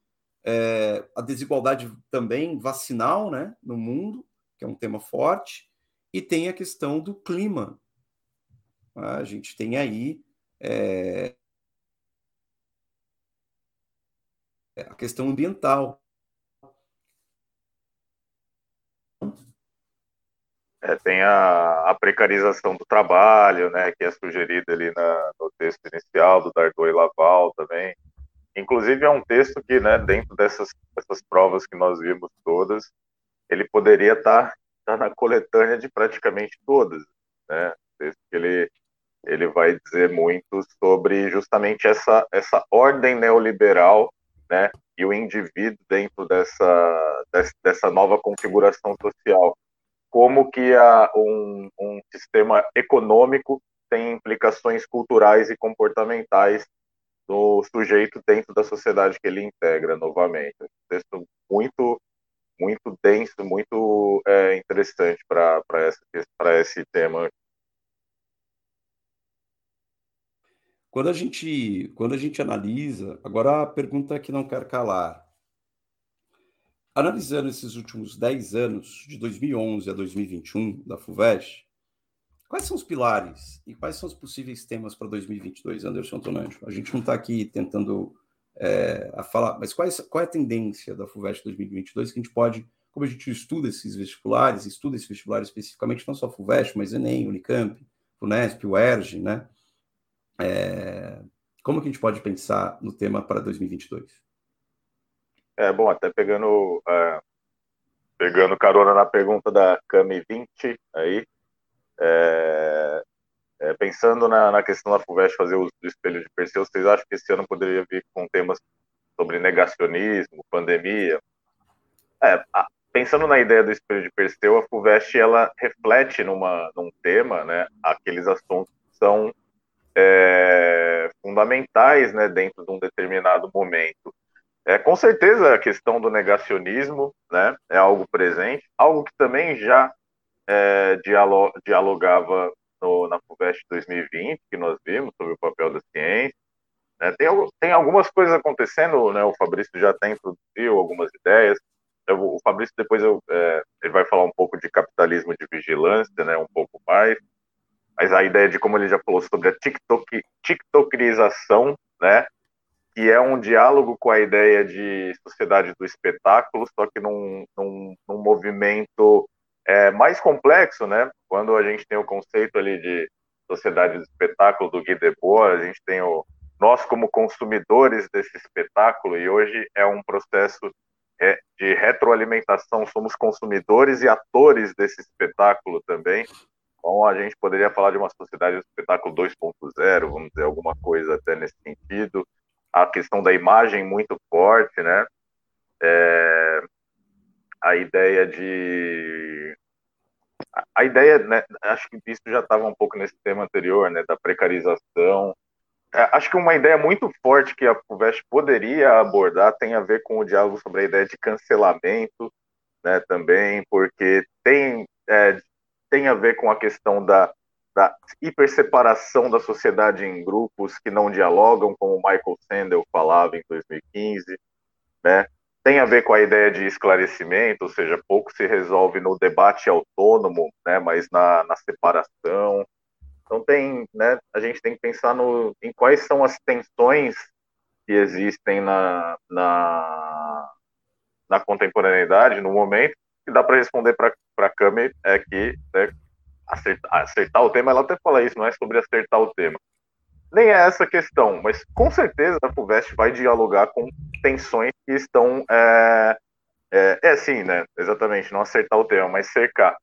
é, a desigualdade também vacinal né, no mundo, que é um tema forte, e tem a questão do clima. A gente tem aí é, a questão ambiental. É, tem a, a, precarização do trabalho, né, que é sugerida ali na, no texto inicial do Dardot e Laval também. Inclusive é um texto que, né, dentro dessas, dessas provas que nós vimos todas, ele poderia estar tá, tá na coletânea de praticamente todas, né? Texto que ele ele vai dizer muito sobre justamente essa essa ordem neoliberal, né, e o indivíduo dentro dessa dessa nova configuração social como que a, um, um sistema econômico tem implicações culturais e comportamentais do sujeito dentro da sociedade que ele integra novamente. Um texto muito muito denso, muito é, interessante para esse tema. Quando a gente quando a gente analisa, agora a pergunta que não quer calar, Analisando esses últimos 10 anos, de 2011 a 2021, da FUVEST, quais são os pilares e quais são os possíveis temas para 2022, Anderson Antonanjo? A gente não está aqui tentando é, a falar, mas qual é, qual é a tendência da FUVEST 2022 que a gente pode, como a gente estuda esses vestibulares, estuda esse vestibular especificamente, não só FUVEST, mas Enem, Unicamp, Unesp, UERJ, né? É, como que a gente pode pensar no tema para 2022? É, bom, até pegando, é, pegando carona na pergunta da Cami 20 aí, é, é, pensando na, na, questão da FUVEST fazer uso do espelho de Perseu, vocês acham que esse ano poderia vir com temas sobre negacionismo, pandemia? É, pensando na ideia do espelho de Perseu, a FUVEST ela reflete numa, num tema, né, aqueles assuntos que são é, fundamentais, né, dentro de um determinado momento. É, com certeza a questão do negacionismo né, é algo presente, algo que também já é, dialogava no, na FUVEST 2020, que nós vimos sobre o papel da ciência. Né, tem, tem algumas coisas acontecendo, né, o Fabrício já até introduziu algumas ideias. Eu, o Fabrício depois eu, é, ele vai falar um pouco de capitalismo de vigilância, né, um pouco mais. Mas a ideia de como ele já falou sobre a TikTok, TikTokização, né, que é um diálogo com a ideia de sociedade do espetáculo, só que num, num, num movimento é, mais complexo, né? Quando a gente tem o conceito ali de sociedade do espetáculo do Guy Debord, a gente tem o nós como consumidores desse espetáculo e hoje é um processo é, de retroalimentação, somos consumidores e atores desse espetáculo também. Então a gente poderia falar de uma sociedade do espetáculo 2.0, vamos dizer alguma coisa até nesse sentido a questão da imagem muito forte, né? É, a ideia de a ideia, né, acho que isso já estava um pouco nesse tema anterior, né, da precarização. É, acho que uma ideia muito forte que a FUVEST poderia abordar tem a ver com o diálogo sobre a ideia de cancelamento, né, também, porque tem, é, tem a ver com a questão da da hiperseparação da sociedade em grupos que não dialogam, como Michael Sandel falava em 2015, né? Tem a ver com a ideia de esclarecimento, ou seja, pouco se resolve no debate autônomo, né? Mas na, na separação. Então tem, né? A gente tem que pensar no, em quais são as tensões que existem na, na, na contemporaneidade, no momento, que dá para responder para a Cami é que né, acertar, acertar o tema, ela até fala isso, não é sobre acertar o tema. Nem é essa questão, mas com certeza a FUVEST vai dialogar com tensões que estão. É, é, é sim, né? Exatamente, não acertar o tema, mas cercar.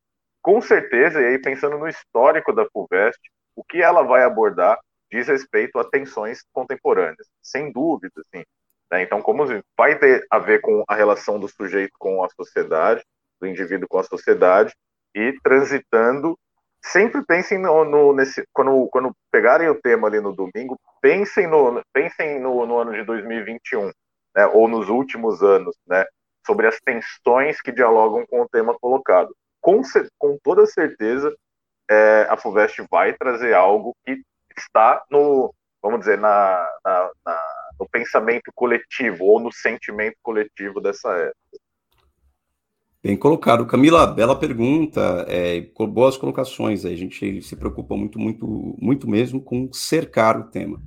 Com certeza, e aí pensando no histórico da FUVEST, o que ela vai abordar diz respeito a tensões contemporâneas, sem dúvida, sim. Né? Então, como vai ter a ver com a relação do sujeito com a sociedade, do indivíduo com a sociedade, e transitando sempre pensem no, no, nesse quando quando pegarem o tema ali no domingo pensem no pensem no, no ano de 2021 né ou nos últimos anos né sobre as tensões que dialogam com o tema colocado com, com toda certeza é, a Fuvest vai trazer algo que está no vamos dizer na, na, na no pensamento coletivo ou no sentimento coletivo dessa época. Bem colocado. Camila, bela pergunta, é, boas colocações. A gente se preocupa muito, muito, muito mesmo com cercar o tema.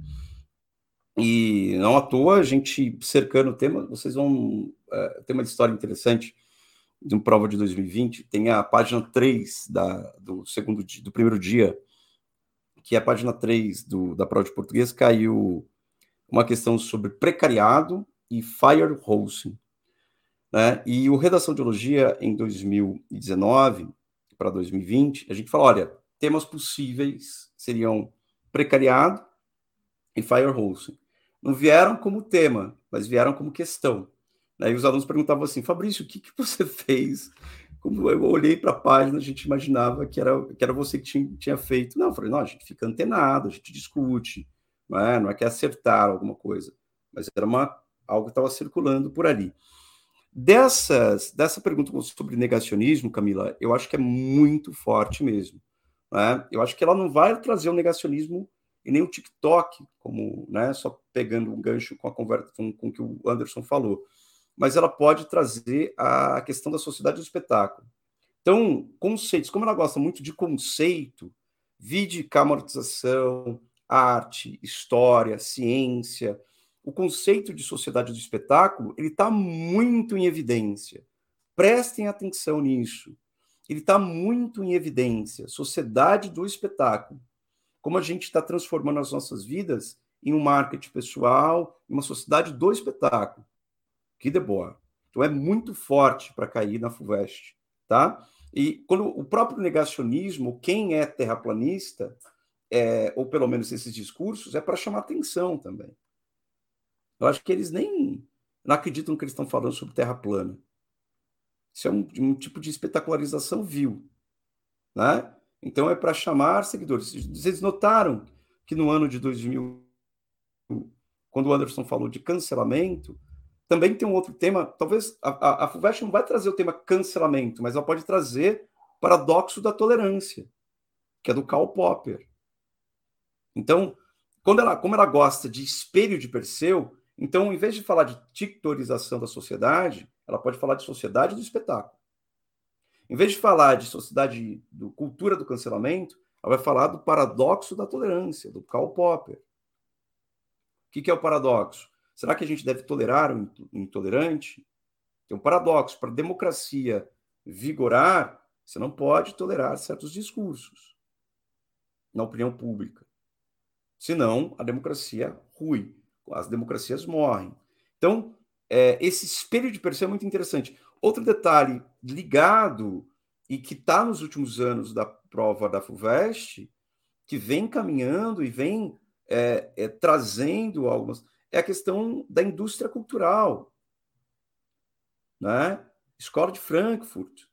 E não à toa, a gente cercando o tema, vocês vão é, uma história interessante de uma prova de 2020. Tem a página 3 da, do segundo do primeiro dia, que é a página 3 do, da prova de português, caiu uma questão sobre precariado e fire hosting. Né? E o Redação de Biologia, em 2019 para 2020, a gente falou: olha, temas possíveis seriam precariado e firehosting. Não vieram como tema, mas vieram como questão. Né? E os alunos perguntavam assim: Fabrício, o que, que você fez? Como eu olhei para a página, a gente imaginava que era, que era você que tinha, tinha feito. Não, eu falei: não, a gente fica antenado, a gente discute, não é, não é que é acertar alguma coisa, mas era uma, algo que estava circulando por ali. Dessas, dessa pergunta sobre negacionismo, Camila, eu acho que é muito forte mesmo. Né? Eu acho que ela não vai trazer o negacionismo e nem o TikTok, como né, só pegando um gancho com a conversa com, com que o Anderson falou, mas ela pode trazer a questão da sociedade do espetáculo. Então, conceitos, como ela gosta muito de conceito, vide camortização, arte, história, ciência, o conceito de sociedade do espetáculo ele está muito em evidência. Prestem atenção nisso. Ele está muito em evidência. Sociedade do espetáculo. Como a gente está transformando as nossas vidas em um marketing pessoal, em uma sociedade do espetáculo. Que deboa. Então é muito forte para cair na FUVEST, tá? E quando o próprio negacionismo, quem é terraplanista, é, ou pelo menos esses discursos, é para chamar atenção também. Eu acho que eles nem não acreditam no que eles estão falando sobre terra plana. Isso é um, um tipo de espetacularização vil. Né? Então é para chamar seguidores. Vocês notaram que no ano de 2000, quando o Anderson falou de cancelamento, também tem um outro tema. Talvez a, a, a FUVEST não vai trazer o tema cancelamento, mas ela pode trazer paradoxo da tolerância, que é do Karl Popper. Então, quando ela, como ela gosta de espelho de Perseu, então, em vez de falar de tictorização da sociedade, ela pode falar de sociedade do espetáculo. Em vez de falar de sociedade do cultura do cancelamento, ela vai falar do paradoxo da tolerância, do Karl Popper. O que, que é o paradoxo? Será que a gente deve tolerar o intolerante? Tem um paradoxo. Para a democracia vigorar, você não pode tolerar certos discursos na opinião pública. Senão, a democracia rui as democracias morrem. Então, é, esse espelho de Perseu é muito interessante. Outro detalhe ligado e que está nos últimos anos da prova da FUVEST, que vem caminhando e vem é, é, trazendo algumas, é a questão da indústria cultural. Né? Escola de Frankfurt,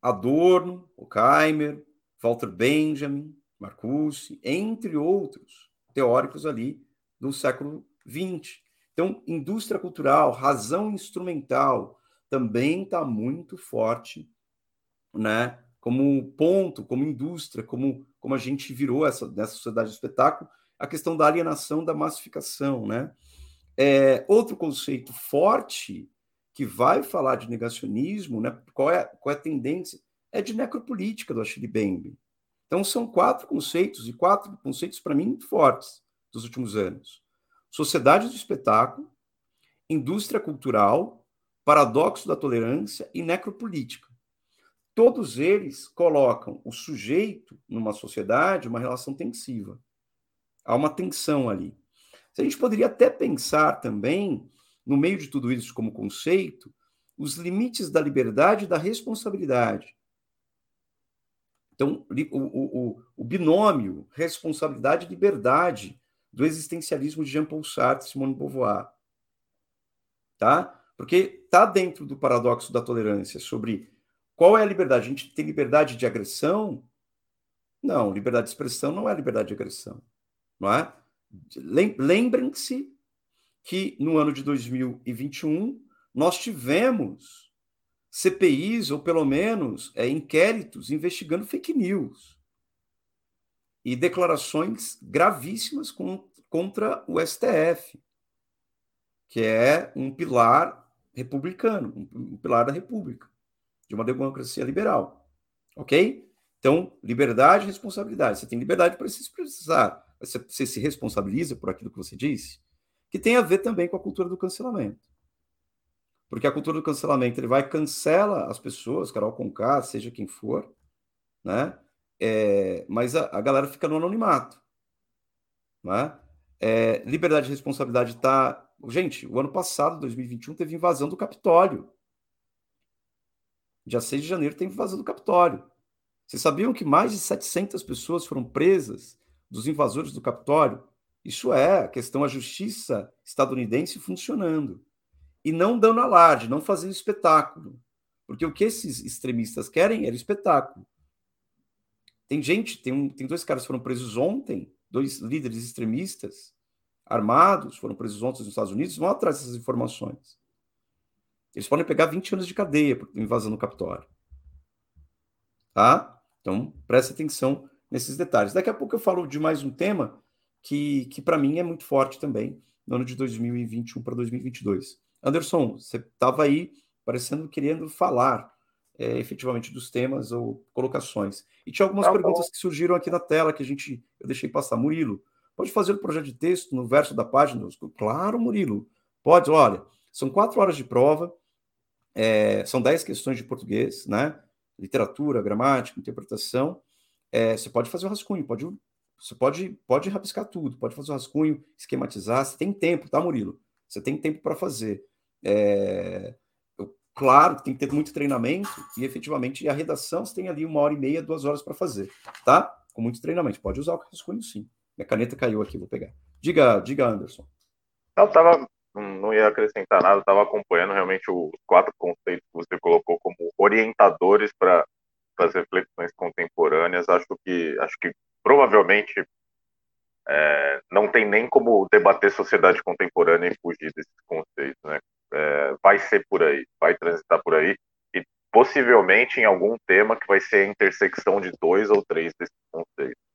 Adorno, Horkheimer, Walter Benjamin, Marcuse, entre outros teóricos ali do século XX. Então, indústria cultural, razão instrumental, também está muito forte, né? Como ponto, como indústria, como, como a gente virou essa nessa sociedade do espetáculo, a questão da alienação, da massificação, né? É, outro conceito forte que vai falar de negacionismo, né? Qual é, qual é a tendência? É de necropolítica do Achille Mbembe. Então são quatro conceitos e quatro conceitos para mim muito fortes dos últimos anos: sociedade do espetáculo, indústria cultural, paradoxo da tolerância e necropolítica. Todos eles colocam o sujeito numa sociedade uma relação tensiva. Há uma tensão ali. A gente poderia até pensar também, no meio de tudo isso como conceito, os limites da liberdade e da responsabilidade. Então, o, o, o binômio responsabilidade e liberdade do existencialismo de Jean-Paul Sartre e Simone de Beauvoir. Tá? Porque está dentro do paradoxo da tolerância sobre qual é a liberdade. A gente tem liberdade de agressão? Não, liberdade de expressão não é liberdade de agressão. Não é? Lembrem-se que no ano de 2021 nós tivemos CPIs, ou pelo menos é, inquéritos investigando fake news e declarações gravíssimas contra o STF, que é um pilar republicano, um pilar da República, de uma democracia liberal. Ok? Então, liberdade e responsabilidade. Você tem liberdade para se expressar, você, você se responsabiliza por aquilo que você disse, que tem a ver também com a cultura do cancelamento. Porque a cultura do cancelamento, ele vai cancela as pessoas, Carol Conká, seja quem for, né? É, mas a, a, galera fica no anonimato. Né? É, liberdade e responsabilidade está. Gente, o ano passado, 2021, teve invasão do Capitólio. Dia 6 de janeiro teve invasão do Capitólio. Vocês sabiam que mais de 700 pessoas foram presas dos invasores do Capitólio? Isso é a questão da justiça estadunidense funcionando. E não dando alarde, não fazendo espetáculo. Porque o que esses extremistas querem era espetáculo. Tem gente, tem, um, tem dois caras que foram presos ontem, dois líderes extremistas armados, foram presos ontem nos Estados Unidos, vão atrás dessas informações. Eles podem pegar 20 anos de cadeia por invasão no Capitólio. Tá? Então, preste atenção nesses detalhes. Daqui a pouco eu falo de mais um tema que, que para mim é muito forte também, no ano de 2021 para 2022. Anderson, você estava aí parecendo querendo falar é, efetivamente dos temas ou colocações. E tinha algumas tá perguntas que surgiram aqui na tela que a gente eu deixei passar. Murilo, pode fazer o projeto de texto no verso da página? Claro, Murilo. Pode, olha, são quatro horas de prova, é, são dez questões de português, né? Literatura, gramática, interpretação. É, você pode fazer o rascunho, pode, você pode, pode rabiscar tudo, pode fazer o rascunho, esquematizar. Você tem tempo, tá, Murilo? Você tem tempo para fazer. É, Claro, tem que ter muito treinamento e efetivamente a redação você tem ali uma hora e meia, duas horas para fazer, tá? Com muito treinamento. Pode usar o rascunho sim. Minha caneta caiu aqui, vou pegar. Diga, diga Anderson. Não, tava, não ia acrescentar nada, estava acompanhando realmente os quatro conceitos que você colocou como orientadores para as reflexões contemporâneas. Acho que, acho que provavelmente é, não tem nem como debater sociedade contemporânea e fugir desses conceitos, né? É, vai ser por aí, vai transitar por aí, e possivelmente em algum tema que vai ser a intersecção de dois ou três desses conceitos.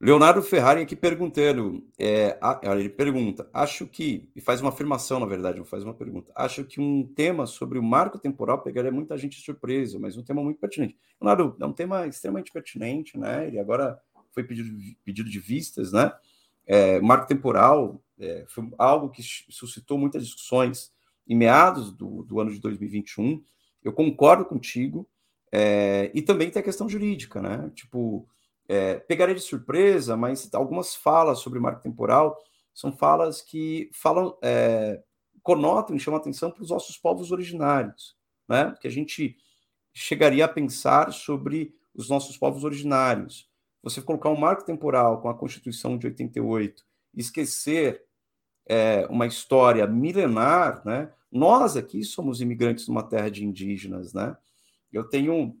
Leonardo Ferrari aqui perguntando, é, ele pergunta, acho que, e faz uma afirmação, na verdade, não faz uma pergunta, acho que um tema sobre o marco temporal pegaria muita gente surpresa, mas um tema muito pertinente. Leonardo, é um tema extremamente pertinente, né? Ele agora foi pedido, pedido de vistas, né? É, marco temporal é, foi algo que suscitou muitas discussões em meados do, do ano de 2021. Eu concordo contigo. É, e também tem a questão jurídica, né? Tipo, é, pegaria de surpresa, mas algumas falas sobre marco temporal são falas que falam, é, conotam e chamam atenção para os nossos povos originários, né? Que a gente chegaria a pensar sobre os nossos povos originários. Você colocar um marco temporal com a Constituição de 88, esquecer é, uma história milenar, né? Nós aqui somos imigrantes numa terra de indígenas, né? Eu tenho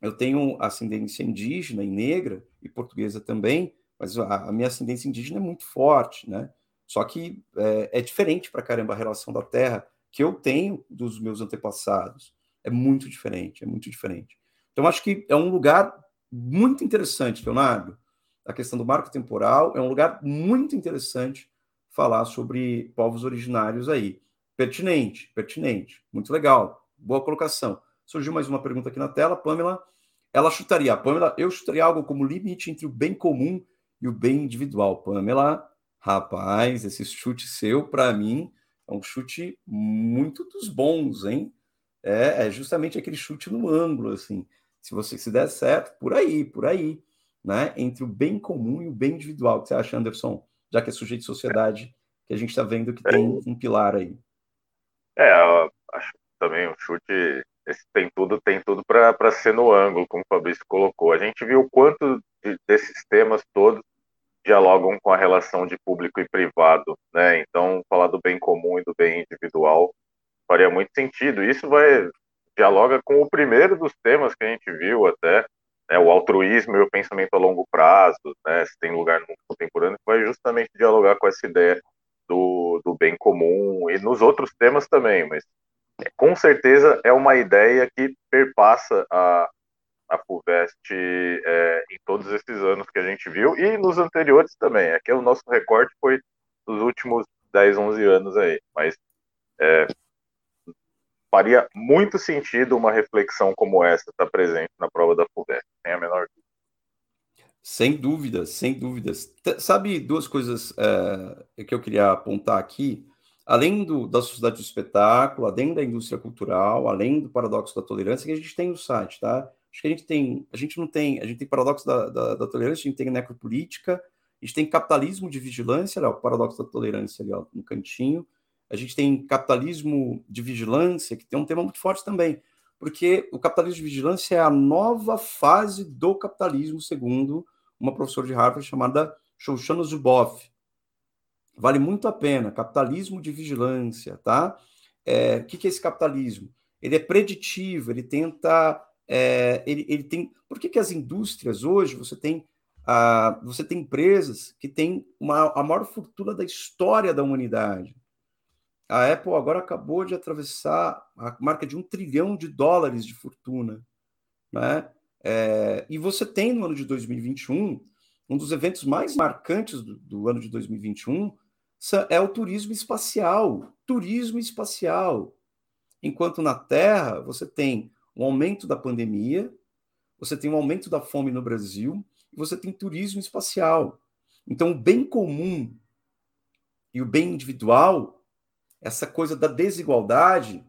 eu tenho ascendência indígena e negra e portuguesa também, mas a, a minha ascendência indígena é muito forte, né? Só que é, é diferente para caramba a relação da terra que eu tenho dos meus antepassados. É muito diferente, é muito diferente. Então, acho que é um lugar muito interessante, Leonardo. A questão do marco temporal é um lugar muito interessante falar sobre povos originários aí. Pertinente, pertinente, muito legal, boa colocação. Surgiu mais uma pergunta aqui na tela, Pamela. Ela chutaria, Pamela, eu chutaria algo como limite entre o bem comum e o bem individual. Pamela, rapaz, esse chute seu, para mim, é um chute muito dos bons, hein? É, é, justamente aquele chute no ângulo, assim. Se você se der certo, por aí, por aí, né? Entre o bem comum e o bem individual. O que você acha, Anderson? Já que é sujeito de sociedade, que a gente está vendo que tem é. um pilar aí. É, acho também o chute esse tem tudo tem tudo para ser no ângulo, como o Fabrício colocou. A gente viu quanto de, desses temas todos dialogam com a relação de público e privado, né? Então, falar do bem comum e do bem individual faria muito sentido. Isso vai dialoga com o primeiro dos temas que a gente viu até, né, o altruísmo e o pensamento a longo prazo, né, se tem lugar no mundo contemporâneo, vai justamente dialogar com essa ideia do, do bem comum e nos outros temas também, mas é, com certeza é uma ideia que perpassa a, na FUVEST é, em todos esses anos que a gente viu e nos anteriores também. Aqui o nosso recorte foi nos últimos 10, 11 anos aí, mas é, faria muito sentido uma reflexão como essa estar presente na prova da FUVEST, sem a menor dúvida. Sem dúvidas, sem dúvidas. Sabe duas coisas é, que eu queria apontar aqui? Além do, da sociedade do espetáculo, além da indústria cultural, além do paradoxo da tolerância, que a gente tem no site, tá? Acho que a gente tem, a gente não tem, a gente tem paradoxo da, da, da tolerância, a gente tem necropolítica, a gente tem capitalismo de vigilância, olha, o paradoxo da tolerância ali ó, no cantinho. A gente tem capitalismo de vigilância, que tem um tema muito forte também, porque o capitalismo de vigilância é a nova fase do capitalismo, segundo uma professora de Harvard chamada Shoshana Zuboff. Vale muito a pena. Capitalismo de vigilância, tá? É, o que, é esse capitalismo? Ele é preditivo, ele tenta. É, ele, ele tem. Por que, que as indústrias hoje você tem. Ah, você tem empresas que têm uma, a maior fortuna da história da humanidade. A Apple agora acabou de atravessar a marca de um trilhão de dólares de fortuna. Né? É, e você tem no ano de 2021, um dos eventos mais marcantes do, do ano de 2021 é o turismo espacial. Turismo espacial. Enquanto na Terra você tem um aumento da pandemia, você tem um aumento da fome no Brasil e você tem turismo espacial. Então, o bem comum e o bem individual, essa coisa da desigualdade,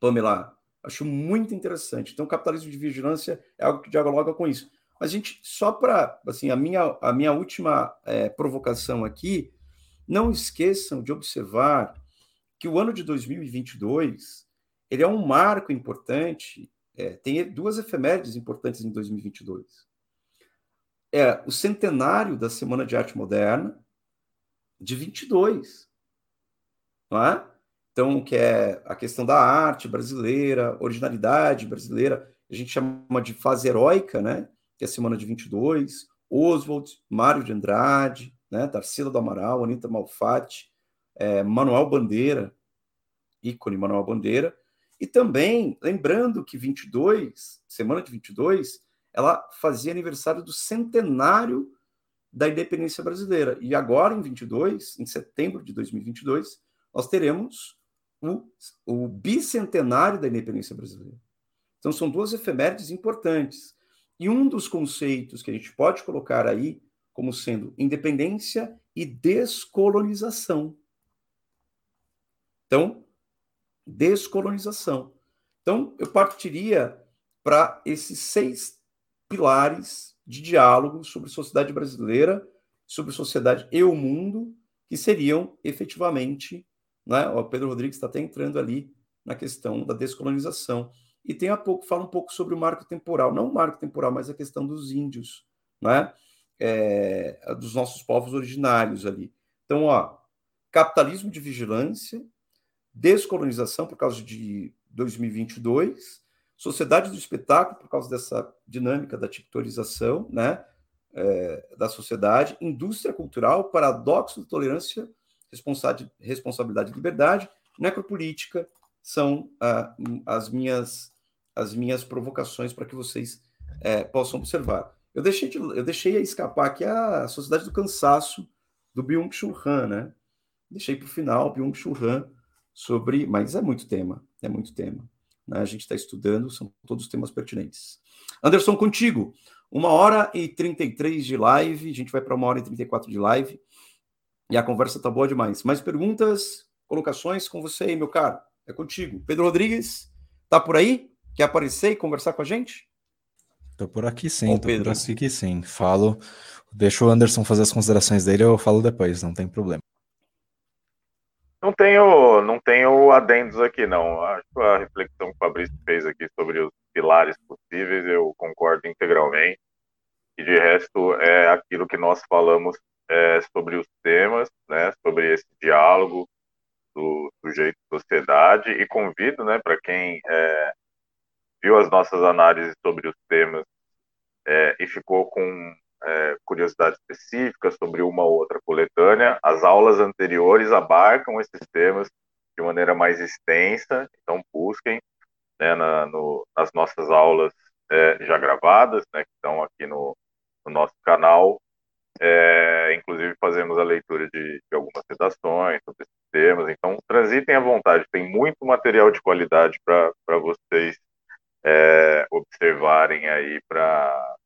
Pamela, Acho muito interessante. Então, o capitalismo de vigilância é algo que dialoga com isso. Mas, gente, só para, assim, a minha, a minha última é, provocação aqui, não esqueçam de observar que o ano de 2022 ele é um marco importante, é, tem duas efemérides importantes em 2022. É o centenário da Semana de Arte Moderna, de 22, não é? Então, que é a questão da arte brasileira, originalidade brasileira, a gente chama de fase heróica, né? Que é a semana de 22, Oswald, Mário de Andrade, né? Tarsila do Amaral, Anitta Malfatti, é, Manuel Bandeira, ícone Manuel Bandeira, e também, lembrando que 22, semana de 22, ela fazia aniversário do centenário da independência brasileira. E agora, em 22, em setembro de 2022, nós teremos o, o bicentenário da independência brasileira. Então, são duas efemérides importantes. E um dos conceitos que a gente pode colocar aí como sendo independência e descolonização. Então, descolonização. Então, eu partiria para esses seis pilares de diálogo sobre sociedade brasileira, sobre sociedade e o mundo, que seriam efetivamente né? O Pedro Rodrigues está até entrando ali na questão da descolonização. E tem a pouco, fala um pouco sobre o marco temporal, não o marco temporal, mas a questão dos índios, né? É, dos nossos povos originários ali. Então, ó, capitalismo de vigilância, descolonização por causa de 2022, sociedade do espetáculo por causa dessa dinâmica da tictorização, né? É, da sociedade, indústria cultural, paradoxo da tolerância responsabilidade e liberdade, necropolítica são ah, as, minhas, as minhas provocações para que vocês é, possam observar. Eu deixei, de, eu deixei escapar aqui a Sociedade do Cansaço do Byung-Chul Han, né? Deixei para o final Byung-Chul Han sobre... Mas é muito tema, é muito tema. Né? A gente está estudando, são todos temas pertinentes. Anderson, contigo. Uma hora e 33 de live, a gente vai para uma hora e 34 de live. E a conversa tá boa demais. Mais perguntas, colocações com você aí, meu caro? É contigo. Pedro Rodrigues, tá por aí? Quer aparecer e conversar com a gente? Tô por aqui sim, Bom, tô Pedro. por aqui sim. Falo, deixa o Anderson fazer as considerações dele, eu falo depois, não tem problema. Não tenho, não tenho adendos aqui, não. Acho que a reflexão que o Fabrício fez aqui sobre os pilares possíveis, eu concordo integralmente. E de resto, é aquilo que nós falamos é, sobre os temas, né, sobre esse diálogo do sujeito sociedade e convido, né, para quem é, viu as nossas análises sobre os temas é, e ficou com é, curiosidade específica sobre uma ou outra coletânea, as aulas anteriores abarcam esses temas de maneira mais extensa, então busquem né, na, no, nas nossas aulas é, já gravadas, né, que estão aqui no, no nosso canal. É, inclusive fazemos a leitura de, de, algumas redações sobre esses temas. Então, transitem à vontade, tem muito material de qualidade para vocês é, observarem aí, para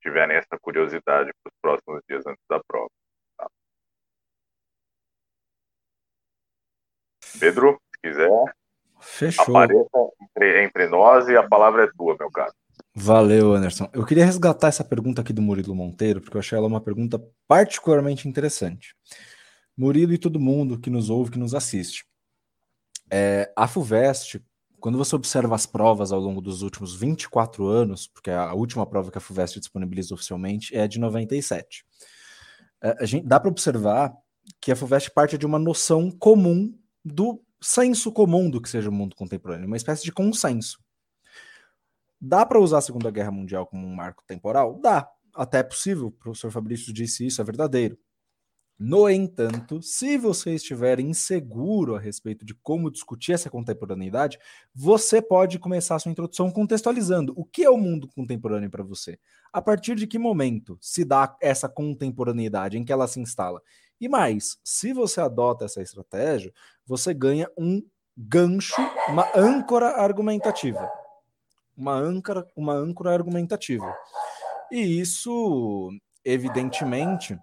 tiverem essa curiosidade para os próximos dias antes da prova. Tá? Pedro, se quiser, Fechou. apareça entre, entre nós e a palavra é tua, meu caro. Valeu, Anderson. Eu queria resgatar essa pergunta aqui do Murilo Monteiro, porque eu achei ela uma pergunta particularmente interessante. Murilo e todo mundo que nos ouve, que nos assiste. É, a FUVEST, quando você observa as provas ao longo dos últimos 24 anos, porque a última prova que a FUVEST disponibiliza oficialmente é de 97, é, a gente, dá para observar que a FUVEST parte de uma noção comum do senso comum do que seja o mundo contemporâneo, uma espécie de consenso. Dá para usar a Segunda Guerra Mundial como um marco temporal? Dá. Até é possível. O professor Fabrício disse isso, é verdadeiro. No entanto, se você estiver inseguro a respeito de como discutir essa contemporaneidade, você pode começar sua introdução contextualizando o que é o mundo contemporâneo para você. A partir de que momento se dá essa contemporaneidade, em que ela se instala? E mais, se você adota essa estratégia, você ganha um gancho, uma âncora argumentativa uma âncora, uma âncora argumentativa. E isso, evidentemente,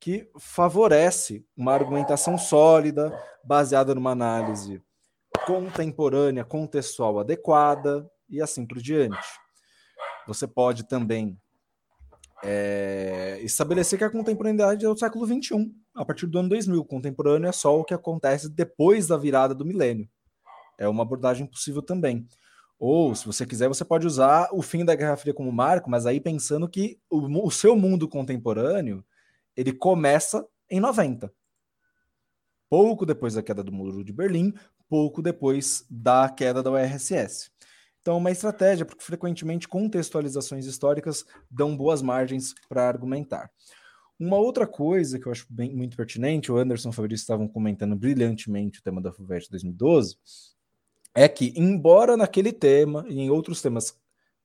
que favorece uma argumentação sólida, baseada numa análise contemporânea, contextual adequada e assim por diante. Você pode também é, estabelecer que a contemporaneidade é do século XXI, a partir do ano 2000. O contemporâneo é só o que acontece depois da virada do milênio. É uma abordagem possível também. Ou, se você quiser, você pode usar o fim da Guerra Fria como marco, mas aí pensando que o, o seu mundo contemporâneo ele começa em 90. Pouco depois da queda do Muro de Berlim, pouco depois da queda da URSS. Então, uma estratégia, porque frequentemente contextualizações históricas dão boas margens para argumentar. Uma outra coisa que eu acho bem, muito pertinente, o Anderson e o Fabrício estavam comentando brilhantemente o tema da FUVEST 2012, é que, embora naquele tema e em outros temas,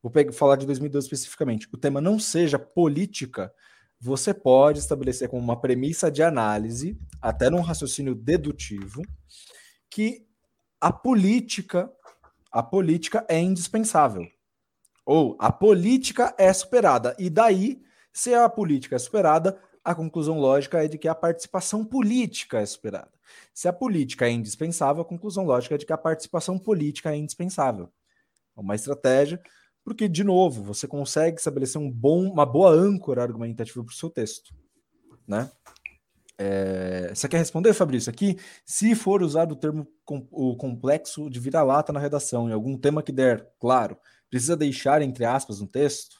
vou pegar, falar de 2012 especificamente, o tema não seja política, você pode estabelecer como uma premissa de análise, até num raciocínio dedutivo, que a política, a política é indispensável. Ou a política é superada. E daí, se a política é superada, a conclusão lógica é de que a participação política é superada. Se a política é indispensável, a conclusão lógica é de que a participação política é indispensável. É uma estratégia, porque, de novo, você consegue estabelecer um bom, uma boa âncora argumentativa para o seu texto. Né? É, você quer responder, Fabrício? Aqui, se for usado o termo com, o complexo de vira-lata na redação, em algum tema que der, claro, precisa deixar entre aspas no texto? O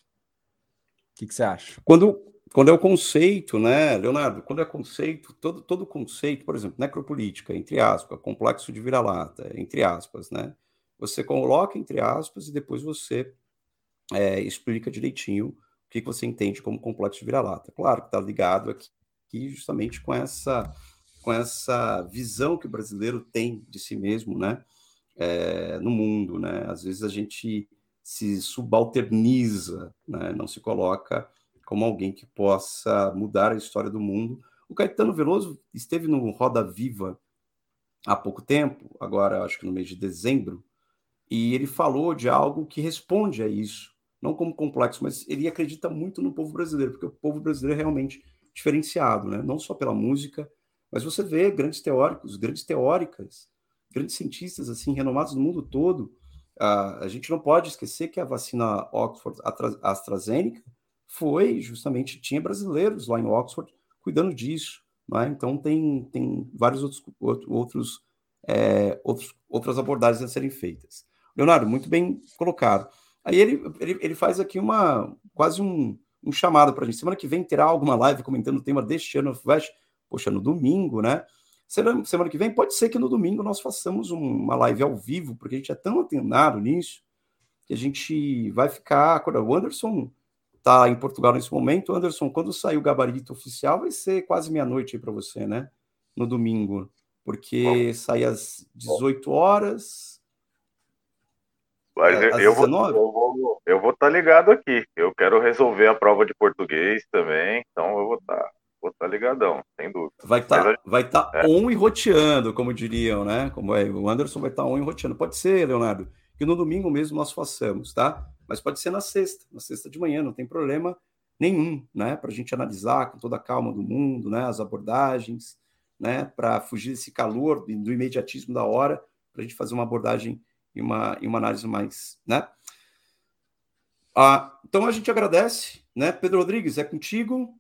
que, que você acha? Quando, quando é o conceito, né, Leonardo? Quando é conceito, todo, todo conceito, por exemplo, necropolítica, entre aspas, complexo de vira-lata, entre aspas, né? Você coloca entre aspas e depois você é, explica direitinho o que, você entende como complexo de vira-lata. Claro que está ligado aqui, aqui justamente com essa, com essa visão que o brasileiro tem de si mesmo, né? É, no mundo, né? Às vezes a gente se subalterniza, né? Não se coloca como alguém que possa mudar a história do mundo. O Caetano Veloso esteve no Roda Viva há pouco tempo, agora acho que no mês de dezembro, e ele falou de algo que responde a isso, não como complexo, mas ele acredita muito no povo brasileiro, porque o povo brasileiro é realmente diferenciado, né? não só pela música, mas você vê grandes teóricos, grandes teóricas, grandes cientistas assim renomados no mundo todo. Uh, a gente não pode esquecer que a vacina Oxford AstraZeneca foi justamente, tinha brasileiros lá em Oxford cuidando disso. Né? Então, tem, tem vários outros, outros, é, outros, outras abordagens a serem feitas. Leonardo, muito bem colocado. Aí ele, ele, ele faz aqui uma quase um, um chamado para a gente. Semana que vem terá alguma live comentando o tema deste ano Flash. Poxa, no domingo, né? Semana, semana que vem pode ser que no domingo nós façamos uma live ao vivo, porque a gente é tão atenado nisso que a gente vai ficar. O Anderson está em Portugal nesse momento. Anderson, quando sair o gabarito oficial, vai ser quase meia-noite para você, né? No domingo. Porque Bom. sai às 18 horas. Mas eu, eu, vou, eu vou eu vou estar tá ligado aqui. Eu quero resolver a prova de português também, então eu vou estar tá, vou estar tá ligadão, sem dúvida. Vai estar tá, vai tá é. on e roteando, como diriam, né? Como é, o Anderson vai estar tá on e roteando. Pode ser, Leonardo, que no domingo mesmo nós façamos, tá? Mas pode ser na sexta, na sexta de manhã, não tem problema nenhum, né? Para a gente analisar com toda a calma do mundo, né? As abordagens, né? Para fugir desse calor, do imediatismo da hora, para a gente fazer uma abordagem e uma, e uma análise mais, né? Ah, então a gente agradece, né? Pedro Rodrigues, é contigo.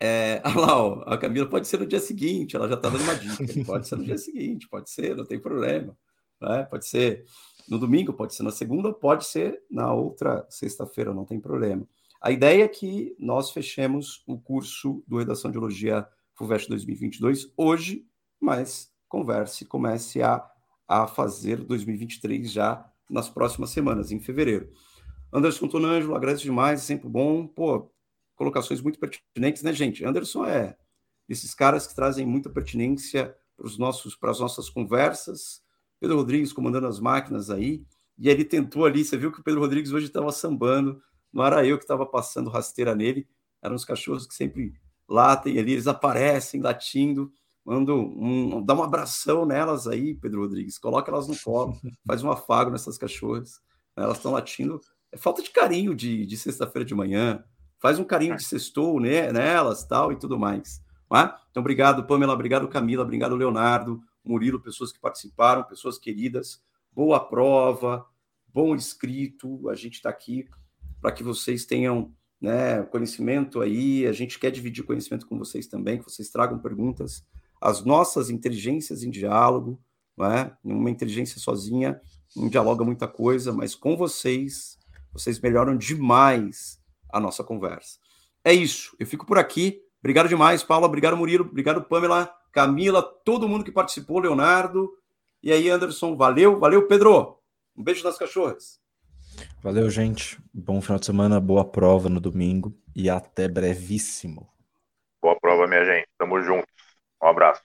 É, lá, ó, a Camila pode ser no dia seguinte, ela já está dando uma dica. Pode ser no dia seguinte, pode ser, não tem problema. Né? Pode ser no domingo, pode ser na segunda, pode ser na outra sexta-feira, não tem problema. A ideia é que nós fechemos o curso do Redação de Elogia FUVEST 2022 hoje, mas converse, comece a, a fazer 2023 já nas próximas semanas, em fevereiro. Anderson Tonângelo, agradeço demais, sempre bom. Pô, colocações muito pertinentes, né, gente? Anderson é esses caras que trazem muita pertinência para os nossos para as nossas conversas. Pedro Rodrigues comandando as máquinas aí, e ele tentou ali, você viu que o Pedro Rodrigues hoje estava sambando não era eu que estava passando rasteira nele, eram os cachorros que sempre latem ali, eles aparecem latindo, mando um, dá um abração nelas aí, Pedro Rodrigues, coloca elas no colo, faz um afago nessas cachorras, né? elas estão latindo, é falta de carinho de, de sexta-feira de manhã, faz um carinho de sextou né, nelas tal e tudo mais. É? Então, obrigado, Pamela, obrigado, Camila, obrigado, Leonardo, Murilo, pessoas que participaram, pessoas queridas, boa prova, bom escrito, a gente está aqui para que vocês tenham né, conhecimento aí. A gente quer dividir conhecimento com vocês também, que vocês tragam perguntas. As nossas inteligências em diálogo, não é? Uma inteligência sozinha não dialoga muita coisa, mas com vocês, vocês melhoram demais a nossa conversa. É isso. Eu fico por aqui. Obrigado demais, Paula. Obrigado, Murilo. Obrigado, Pamela, Camila, todo mundo que participou, Leonardo. E aí, Anderson, valeu. Valeu, Pedro. Um beijo nas cachorras. Valeu, gente. Bom final de semana, boa prova no domingo e até brevíssimo. Boa prova, minha gente. Tamo juntos. Um abraço.